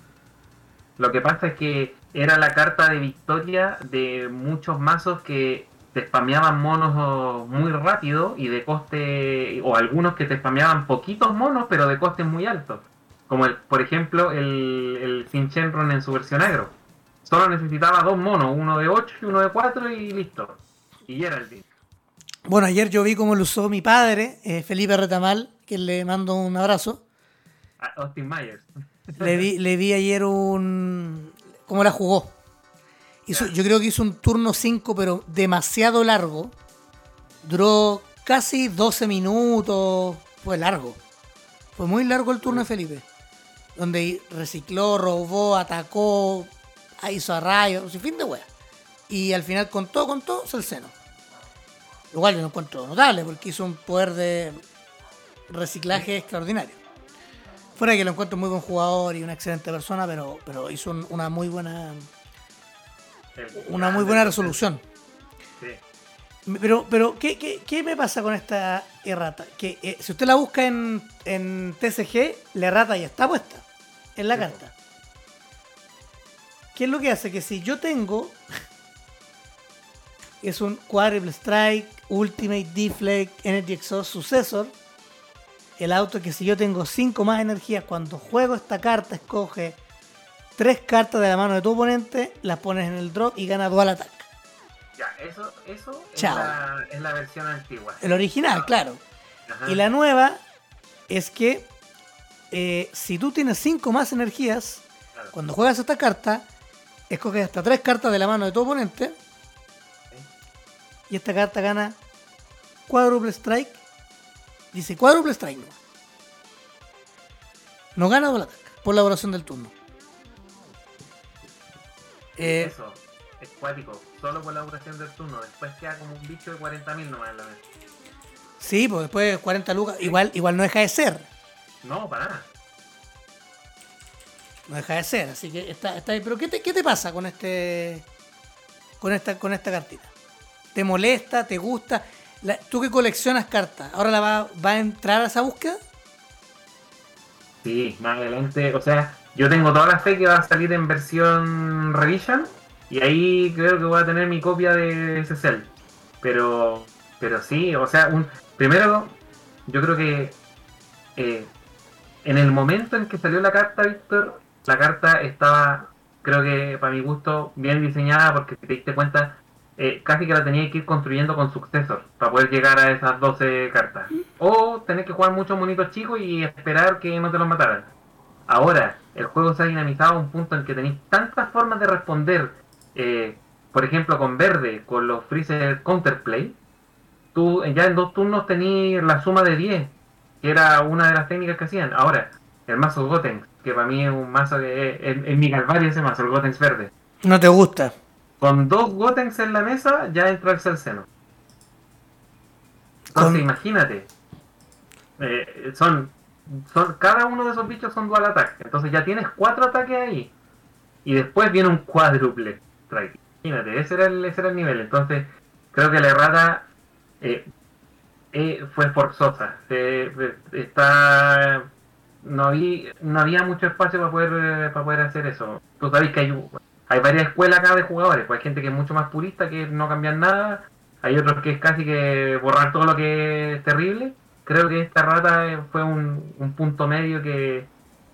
Lo que pasa es que era la carta de victoria de muchos mazos que te spameaban monos oh, muy rápido y de coste, o algunos que te spameaban poquitos monos, pero de coste muy alto. Como el, por ejemplo el, el Shinchen en su versión agro. Solo necesitaba dos monos, uno de 8 y uno de 4 y listo. Y era el team. Bueno, ayer yo vi cómo lo usó mi padre, eh, Felipe Retamal, que le mando un abrazo. Austin Myers. Le vi, le vi ayer un... cómo la jugó. Hizo- yo creo que hizo un turno 5, pero demasiado largo. Duró casi 12 minutos. Fue largo. Fue muy largo el turno de Felipe. Donde recicló, robó, atacó, hizo a rayos, sin fin de wea. Y al final, con todo, con todo, el seno. Igual yo lo encuentro notable porque hizo un poder de reciclaje extraordinario. Fuera que lo encuentro muy buen jugador y una excelente persona, pero, pero hizo un- una muy buena una muy buena resolución. Sí. Pero, pero ¿qué, qué, qué me pasa con esta errata? Que eh, si usted la busca en, en TCG, la errata ya está puesta en la Sí. carta. ¿Qué es lo que hace? Que si yo tengo es un Quadruple Strike, Ultimate Deflect, Energy Exhaust Successor, el auto que si yo tengo 5 más energías, cuando juego esta carta, escoge tres cartas de la mano de tu oponente, las pones en el drop y gana dual attack. Ya, eso, eso es la, es la versión antigua. El original, claro. Ajá. Y la nueva es que eh, si tú tienes 5 más energías, Claro. cuando juegas esta carta, escoges hasta tres cartas de la mano de tu oponente y esta carta gana cuádruple strike. Dice cuádruple strike no. No gana dual attack por la duración del turno. Eh, Eso, es cuático, solo por la duración del turno. Después queda como un bicho de 40.000 nomás en la mesa. sí, pues después 40 lucas, igual, igual no deja de ser. No, para nada. No deja de ser, así que está, está ahí. Pero ¿qué te, qué te pasa con este con esta con esta cartita? ¿Te molesta? ¿Te gusta? La- ¿Tú que coleccionas cartas? ¿Ahora la va, a entrar a esa búsqueda? Sí, más adelante, o sea, yo tengo toda la fe que va a salir en versión revision y ahí creo que voy a tener mi copia de cel. Pero, pero sí, o sea, un, primero, yo creo que eh, en el momento en que salió la carta, Víctor, la carta estaba, creo que para mi gusto, bien diseñada porque te diste cuenta, eh, casi que la tenía que ir construyendo con sucesor para poder llegar a esas 12 cartas. O tener que jugar muchos monitos chicos y esperar que no te los mataran. Ahora, el juego se ha dinamizado a un punto en que tenéis tantas formas de responder. eh, por ejemplo, con verde, con los Freezer Counterplay. Tú eh, ya en dos turnos tenías la suma de 10, que era una de las técnicas que hacían. Ahora, el mazo Gotenks, que para mí es un mazo que es, es mi calvario ese mazo, el Gotenks verde. No te gusta. Con dos Gotenks en la mesa ya entra el Celceno. Entonces Con- imagínate. eh, son, son. Cada uno de esos bichos son dual attack. Entonces ya tienes cuatro ataques ahí. y después viene un cuádruple strike. Imagínate, ese era el, ese era el nivel. Entonces, creo que la errata eh, eh, fue forzosa. está no había, no había mucho espacio para poder, para poder hacer eso. Tú sabes que hay, hay varias escuelas acá de jugadores. Pues hay gente que es mucho más purista, que no cambian nada. Hay otros que es casi que borrar todo lo que es terrible. Creo que esta rata fue un, un punto medio que,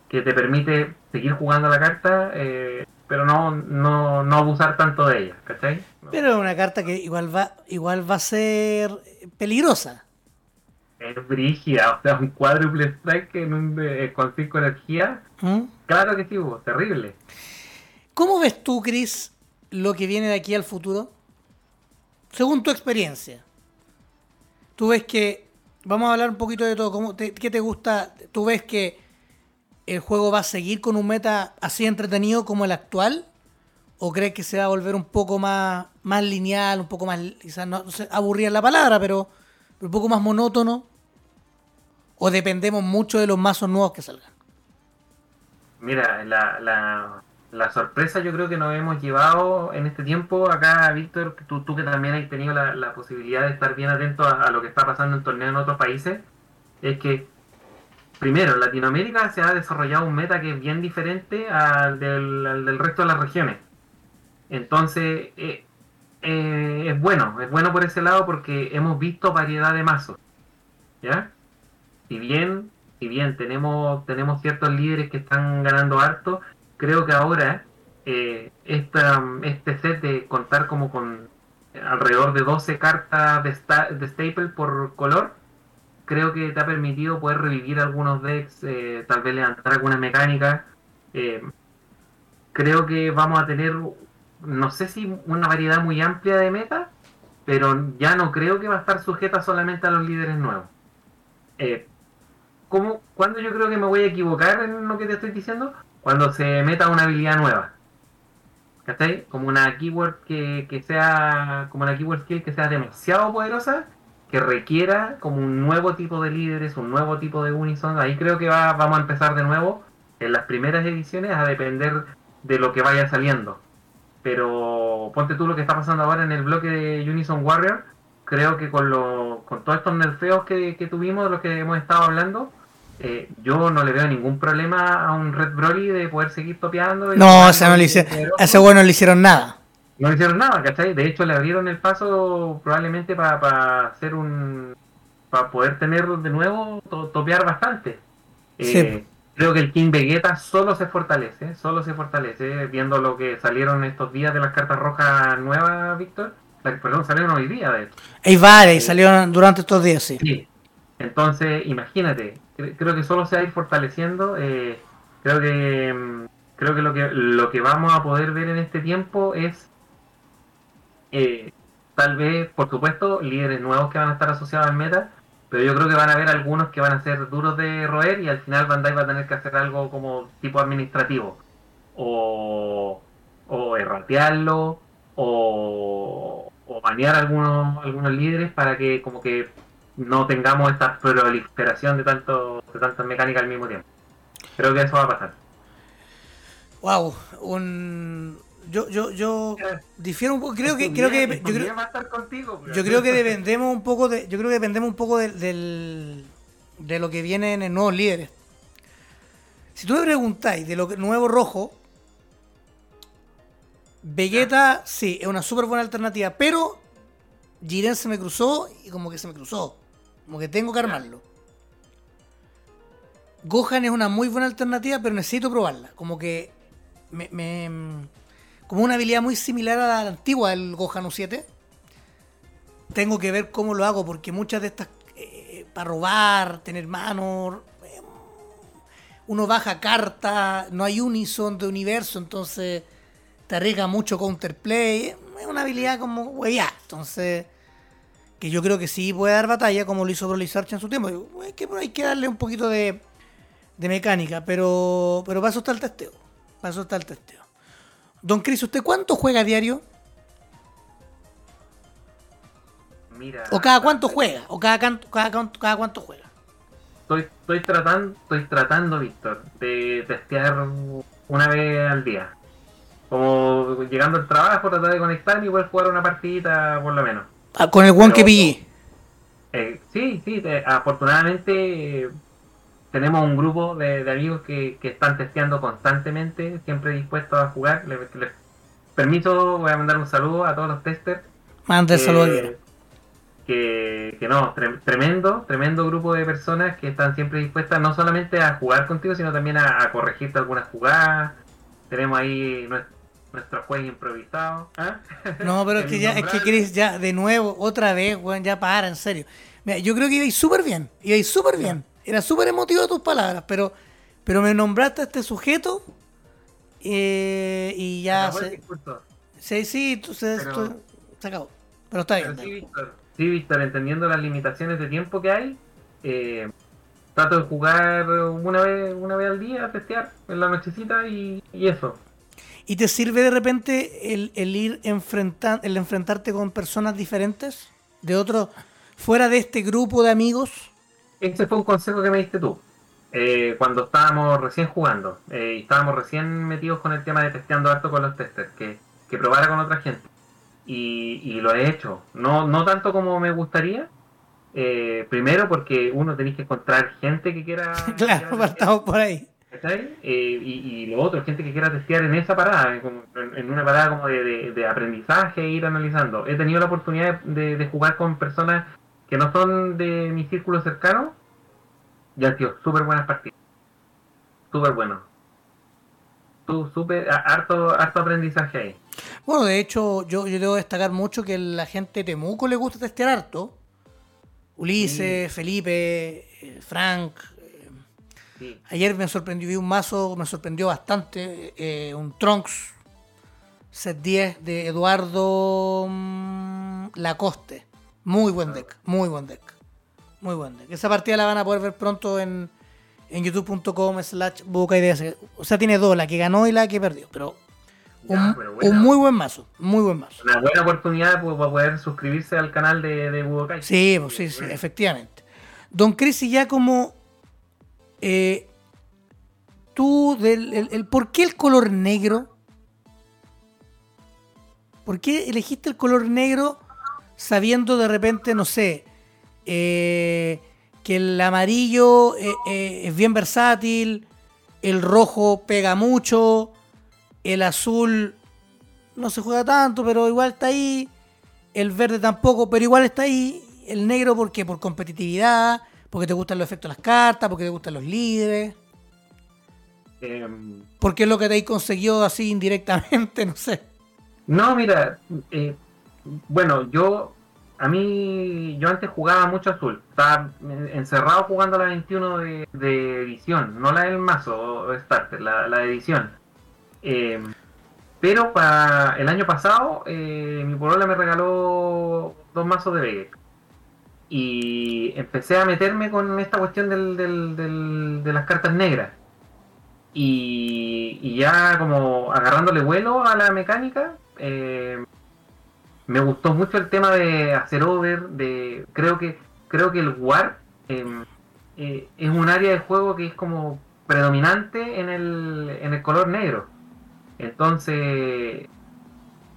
que te permite seguir jugando la carta, eh, pero no, no, no abusar tanto de ella, ¿cachai? Pero es una carta que igual va, igual va a ser peligrosa. Es brígida, o sea, un cuádruple strike en un, eh, con 5 energías. ¿Mm? Claro que sí, terrible. ¿Cómo ves tú, Chris, lo que viene de aquí al futuro? Según tu experiencia. Tú ves que, vamos a hablar un poquito de todo, ¿cómo ¿qué te gusta? ¿Tú ves que el juego va a seguir con un meta así entretenido como el actual? ¿O crees que se va a volver un poco más, más lineal, un poco más, quizás no, sé, aburrir la palabra, pero, un poco más monótono? ¿O dependemos mucho de los mazos nuevos que salgan? Mira, la, la sorpresa yo creo que nos hemos llevado en este tiempo acá, Víctor, tú, tú que también has tenido la, posibilidad de estar bien atento a, a, lo que está pasando en torneos en otros países, es que primero, en Latinoamérica se ha desarrollado un meta que es bien diferente al del, resto de las regiones. Entonces, eh, eh, es bueno, es bueno por ese lado porque hemos visto variedad de mazos. ¿Ya? Si bien, si bien tenemos, tenemos ciertos líderes que están ganando harto, creo que ahora eh, este set de contar como con alrededor de 12 cartas de, de staple por color, creo que te ha permitido poder revivir algunos decks, eh, tal vez levantar algunas mecánicas. Eh, creo que vamos a tener, no sé si una variedad muy amplia de metas, pero ya no creo que va a estar sujeta solamente a los líderes nuevos. ¿cómo, ¿Cuándo yo creo que me voy a equivocar en lo que te estoy diciendo? Cuando se meta una habilidad nueva. ¿Cachai? Como una keyword que, que sea, como una keyword skill que sea demasiado poderosa que requiera como un nuevo tipo de líderes, un nuevo tipo de Unison. Ahí creo que va, vamos a empezar de nuevo en las primeras ediciones a depender de lo que vaya saliendo. Pero ponte tú lo que está pasando ahora en el bloque de Unison Warrior. Creo que con, lo, con todos estos nerfeos que, que tuvimos, de los que hemos estado hablando, eh, yo no le veo ningún problema a un Red Broly de poder seguir topeando. No, ese, no le hicieron, ese bueno no le hicieron nada no hicieron nada, ¿cachai? De hecho, le abrieron el paso probablemente para hacer un. para poder tener de nuevo, topear bastante. Eh, creo que el King Vegeta solo se fortalece, solo se fortalece, viendo lo que salieron estos días de las cartas rojas nuevas, Víctor. Perdón, salieron hoy día, de hecho. Varias, eh, salieron durante estos días, sí. Sí. Entonces, imagínate, creo que solo se va a ir fortaleciendo. Eh, creo que mm, creo que lo que lo que vamos a poder ver en este tiempo es eh, tal vez, por supuesto, líderes nuevos que van a estar asociados al meta, pero yo creo que van a haber algunos que van a ser duros de roer y al final Bandai va a tener que hacer algo como tipo administrativo. O, o erratearlo, o, o banear algunos, algunos líderes para que como que no tengamos esta proliferación de tanto de tantas mecánicas al mismo tiempo. Creo que eso va a pasar. Wow, un, yo, yo, yo difiero un poco, creo que, creo que, yo creo, yo creo que dependemos un poco de, yo creo que dependemos un poco de, del, de lo que viene en el nuevos líderes. Si tú me preguntáis de lo que nuevo rojo, Vegeta sí, es una súper buena alternativa, pero Jiren se me cruzó y como que se me cruzó. Como que tengo que armarlo. Gohan es una muy buena alternativa, pero necesito probarla. Como que me, como una habilidad muy similar a la antigua del Gohan 7 Tengo que ver cómo lo hago, porque muchas de estas, eh, para robar, tener manos, eh, uno baja carta, no hay unison de universo, entonces te arriesga mucho counterplay. Es una habilidad como Entonces, que yo creo que sí puede dar batalla, como lo hizo Broly Sarch en su tiempo. Hay que, hay que darle un poquito de, de mecánica, pero, pero para eso está el testeo. Para eso está el testeo. Don Cris, ¿usted cuánto juega a diario? Mira, ¿O cada cuánto juega? ¿O cada, cada, cada cuánto juega? Estoy, estoy, tratando, estoy tratando, Víctor, de testear una vez al día. como llegando al trabajo, tratar de conectarme y poder jugar una partidita por lo menos. Ah, con el one que pillé. Eh, sí, sí, eh, afortunadamente eh, tenemos un grupo de, amigos que, están testeando constantemente, siempre dispuestos a jugar. Les, permiso, voy a mandar un saludo a todos los testers. Mande saludos. Que, que no, tremendo, tremendo grupo de personas que están siempre dispuestas no solamente a jugar contigo, sino también a, corregirte algunas jugadas. Tenemos ahí nuestro, juego improvisado. ¿ah? No, pero es que ya, es que Chris, ya, de nuevo, otra vez, weón, ya para, en serio. Mira, yo creo que ibais súper bien, ibais súper bien. Era súper emotivo tus palabras, pero, pero me nombraste a este sujeto eh, y ya... Se, sí, sí, se, se, acabó. Pero está bien. sí, Víctor, sí, Víctor, entendiendo las limitaciones de tiempo que hay, eh, trato de jugar una vez, una vez al día, testear en la nochecita y, eso. ¿Y te sirve de repente el, el ir enfrentar, el enfrentarte con personas diferentes? De otro, fuera de este grupo de amigos ese fue un consejo que me diste tú. Eh, cuando estábamos recién jugando eh, y estábamos recién metidos con el tema de testeando harto con los testers, que, probara con otra gente. Y, lo he hecho. No, no tanto como me gustaría. Eh, primero porque uno tenéis que encontrar gente que quiera... claro, partamos por ahí. Y, y, lo otro, gente que quiera testear en esa parada, en, una parada como de, aprendizaje e ir analizando. He tenido la oportunidad de jugar con personas que no son de mi círculo cercano, ya tío, súper buenas partidas. Súper bueno. Súper, harto, harto aprendizaje ahí. Bueno, de hecho, yo, yo debo destacar mucho que la gente de Temuco le gusta testear harto. Ulises, Felipe, eh, Frank. Ayer me sorprendió, vi un mazo, me sorprendió bastante. Eh, un Trunks set 10 de Eduardo mm, Lacoste. Muy buen deck, muy buen deck. Muy buen deck. Esa partida la van a poder ver pronto en, en youtube.com slash O sea, tiene dos, la que ganó y la que perdió. Pero un, muy buen mazo, muy buen mazo. Una buena oportunidad pues, para poder suscribirse al canal de, de Budokai. Sí, pues, sí, sí, efectivamente. Don Chris, y ya como eh, tú, del, el, ¿por qué el color negro? ¿Por qué elegiste el color negro sabiendo de repente, no sé, eh, que el amarillo eh, eh, es bien versátil, el rojo pega mucho, el azul no se juega tanto, pero igual está ahí, el verde tampoco, pero igual está ahí, el negro, ¿por qué? Por competitividad, porque te gustan los efectos de las cartas, porque te gustan los líderes. Em, porque es lo que te has conseguido así indirectamente, no sé. No, mira, bueno, yo, a mí, yo antes jugaba mucho azul. Estaba encerrado jugando la 21 de, edición, no la del mazo starter, la, de edición. Eh, pero para el año pasado, eh, mi polola me regaló dos mazos de Vegex. Y empecé a meterme con esta cuestión del, de las cartas negras. Y, y, ya como agarrándole vuelo a la mecánica, eh, me gustó mucho el tema de hacer over, de creo que creo que el War em, eh, es un área de juego que es como predominante en el, en el color negro. Entonces,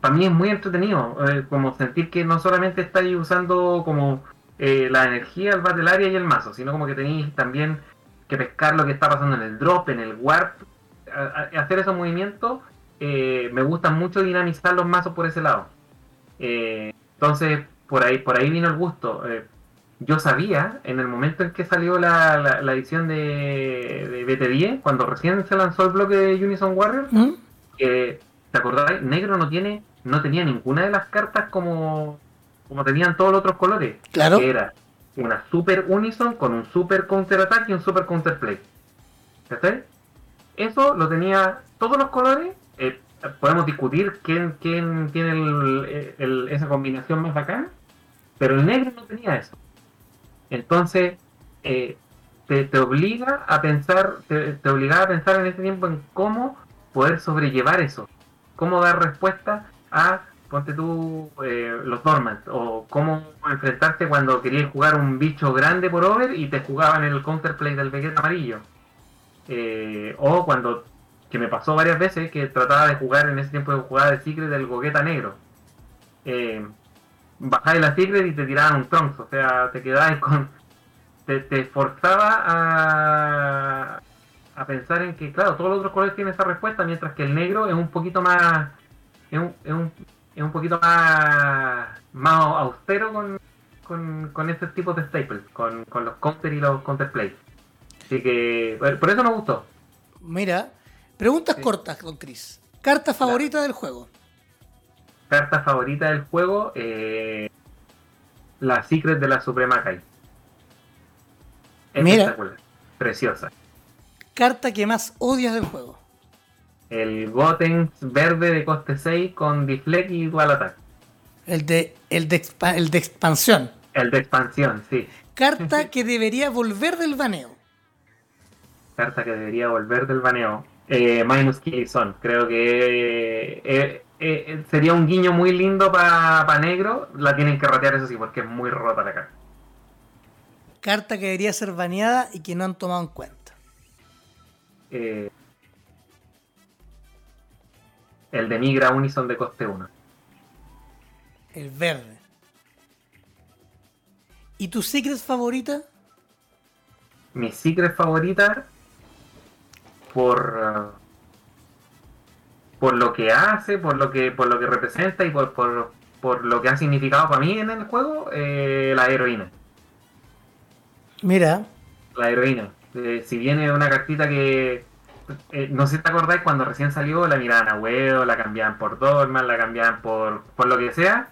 para mí es muy entretenido, eh, como sentir que no solamente estáis usando como eh, la energía, el battle area y el mazo, sino como que tenéis también que pescar lo que está pasando en el drop, en el warp, hacer esos movimientos. me gusta mucho dinamizar los mazos por ese lado. Eh, entonces, por ahí, por ahí vino el gusto. Eh, yo sabía, en el momento en que salió la, la, edición de, de, BT10, cuando recién se lanzó el bloque de Unison Warrior, ¿Mm? ¿te acordáis? Negro no tiene, no tenía ninguna de las cartas como, como tenían todos los otros colores. Claro. Que era una Super Unison con un Super Counter Attack y un Super Counter Play. Eso lo tenía todos los colores, eh, podemos discutir quién, quién tiene esa combinación más bacán, pero el negro no tenía eso. Entonces, eh, te, obliga a pensar, te, te obligaba a pensar en ese tiempo en cómo poder sobrellevar eso, cómo dar respuesta a, ponte tú, eh, los Dormant, o cómo enfrentarte cuando querías jugar un bicho grande por over y te jugaban el counterplay del Vegeta amarillo. Eh, o cuando que me pasó varias veces, que trataba de jugar en ese tiempo de jugada de Secret del Gogueta Negro. Eh, bajáis la Secret y te tiraban un Trunks, o sea, te quedabas con... Te, te forzaba a, a pensar en que, claro, todos los otros colores tienen esa respuesta, mientras que el negro es un poquito más... Es un, es un, es un poquito más, más austero con, con, con este tipo de staples, con, con los counter y los counter play. Así que, por eso me gustó. Mira, preguntas Sí. cortas, don Chris. ¿Carta favorita del juego? Carta favorita del juego, eh, la Secret de la Suprema Kai. Mira. Espectacular, preciosa. ¿Carta que más odias del juego? El Goten verde de coste 6 con Deflect y Dual Attack. El de, el de, el de expansión. El de expansión, sí. Carta que debería volver del baneo. Carta que debería volver del baneo. Eh, Minus Killzone. Creo que eh, eh, eh, sería un guiño muy lindo para negro. La tienen que ratear, eso sí, porque es muy rota la carta. Carta que debería ser baneada y que no han tomado en cuenta. El de Migra Unison de coste 1. El verde. ¿Y tu secret favorita? Mi secret favorita por uh, por lo que hace, por lo que por lo que representa y por, por, por lo que ha significado para mí en el juego, eh, la heroína. Mira, La heroína. Eh, si viene una cartita que eh, no sé si te acordáis cuando recién salió, la miraban a huevo, la cambiaban por Dorman, la cambiaban por, por lo que sea.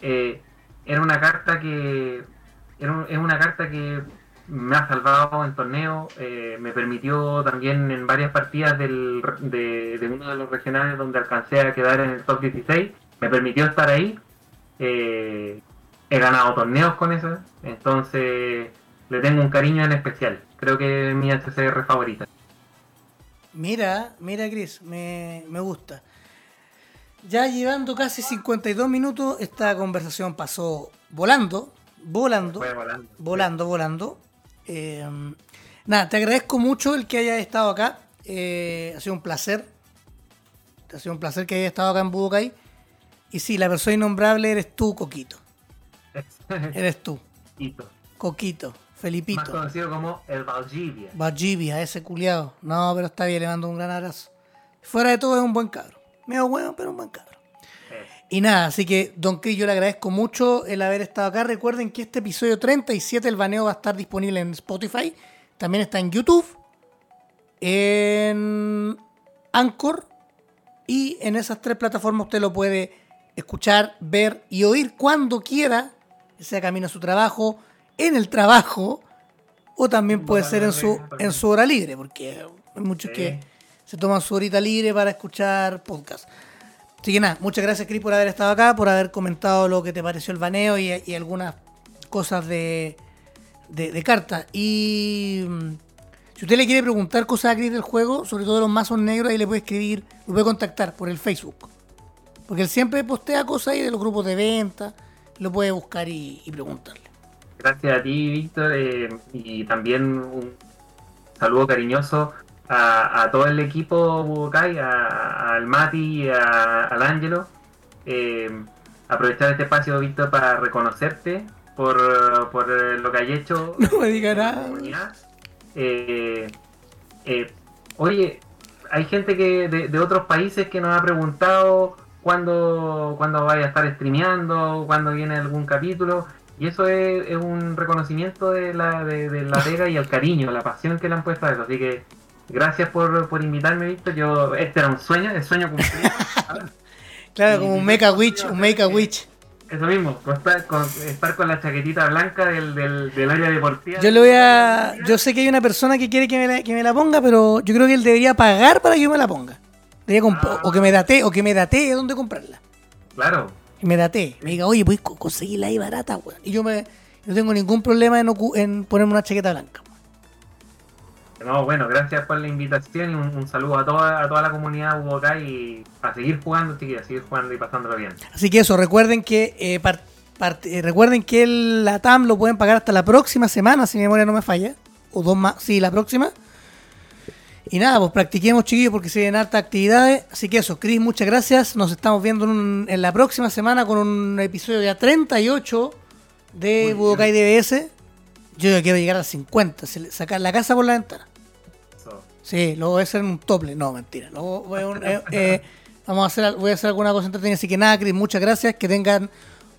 eh, era una carta que era un- es una carta que me ha salvado en torneo, eh, me permitió también en varias partidas del, de, de uno de los regionales donde alcancé a quedar en el top 16, me permitió estar ahí. eh, he ganado torneos con eso, entonces le tengo un cariño en especial. Creo que es mi HCR favorita. Mira, mira, Chris, me, me gusta. Ya llevando casi 52 minutos, esta conversación pasó volando, volando, volando. volando, volando. Eh, nada, te agradezco mucho el que hayas estado acá. Eh, ha sido un placer. Ha sido un placer que hayas estado acá en Budokai. Y sí, la persona innombrable eres tú, Coquito. Eres tú, Hito. Coquito, Más Felipito. conocido como el Valdivia. Valdivia, ese culiado. No, pero está bien, le mando un gran abrazo. Fuera de todo es un buen cabro. Medio bueno, pero un buen cabro. Y nada, así que Don Chris, yo le agradezco mucho el haber estado acá. Recuerden que este episodio 37, el baneo, va a estar disponible en Spotify. También está en YouTube, en Anchor. Y en esas tres plataformas usted lo puede escuchar, ver y oír cuando quiera, sea camino a su trabajo, en el trabajo, o también puede ser en su, en su hora libre, porque hay muchos Sí. que se toman su horita libre para escuchar podcast. Así que nada, muchas gracias Cris por haber estado acá, por haber comentado lo que te pareció el baneo y, y algunas cosas de, de, de cartas. Y mm, si usted le quiere preguntar cosas a Chris del juego, sobre todo de los mazos negros, ahí le puede escribir, lo puede contactar por el Facebook. Porque él siempre postea cosas ahí de los grupos de venta, lo puede buscar y, y preguntarle. Gracias a ti, Víctor, eh, y también un saludo cariñoso a, a todo el equipo Budokai, a- al Mati y a- al Ángelo. Eh, aprovechar este espacio, Víctor, para reconocerte por, por lo que hay hecho. No me diga nada. eh, oye, hay gente que de, de otros países que nos ha preguntado cuándo, cuándo vaya a estar streameando, cuándo viene algún capítulo. Y eso es, es un reconocimiento de la, de, de la pega y el cariño, la pasión que le han puesto a eso. Así que gracias por, por invitarme, Víctor. Yo, este era un sueño, el sueño cumplido. Claro, como un Mecha Witch, un Mecha Witch. Eso mismo, con estar, con estar con la chaquetita blanca del, del, del área deportiva. Yo le voy a. Yo sé que hay una persona que quiere que me, la, que me la ponga, pero yo creo que él debería pagar para que yo me la ponga. Debería Ah. O que me date, o que me date dónde comprarla. Claro. Y me date. Me diga, oye, puedes co- conseguirla ahí barata, weón. Y yo me. No tengo ningún problema en, ponerme una chaqueta blanca. No, bueno, gracias por la invitación y un, un saludo a toda, a toda la comunidad Budokai y a seguir jugando, chiquillos, a seguir jugando y pasándolo bien. Así que eso, recuerden que eh, part- eh, recuerden que el, la TAM lo pueden pagar hasta la próxima semana, si mi memoria no me falla. O dos más, sí, la próxima. Y nada, pues practiquemos, chiquillos, porque se vienen hartas actividades. Así que eso, Chris, muchas gracias. Nos estamos viendo en, un- en la próxima semana con un episodio ya 38 de Muy Budokai DBS. Yo ya quiero llegar a 50, se le- sacar la casa por la ventana. Sí, luego voy a hacer un tople. No, mentira. Luego voy a, un- eh, eh, vamos a hacer, voy a hacer alguna cosa entretenida. Así que nada, Chris, muchas gracias. Que tengan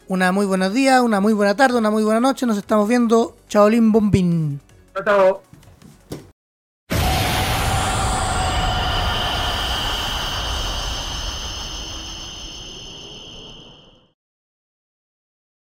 una muy buenos días, una muy buena tarde, una muy buena noche. Nos estamos viendo. Chaolín Bombín. Chao, chao.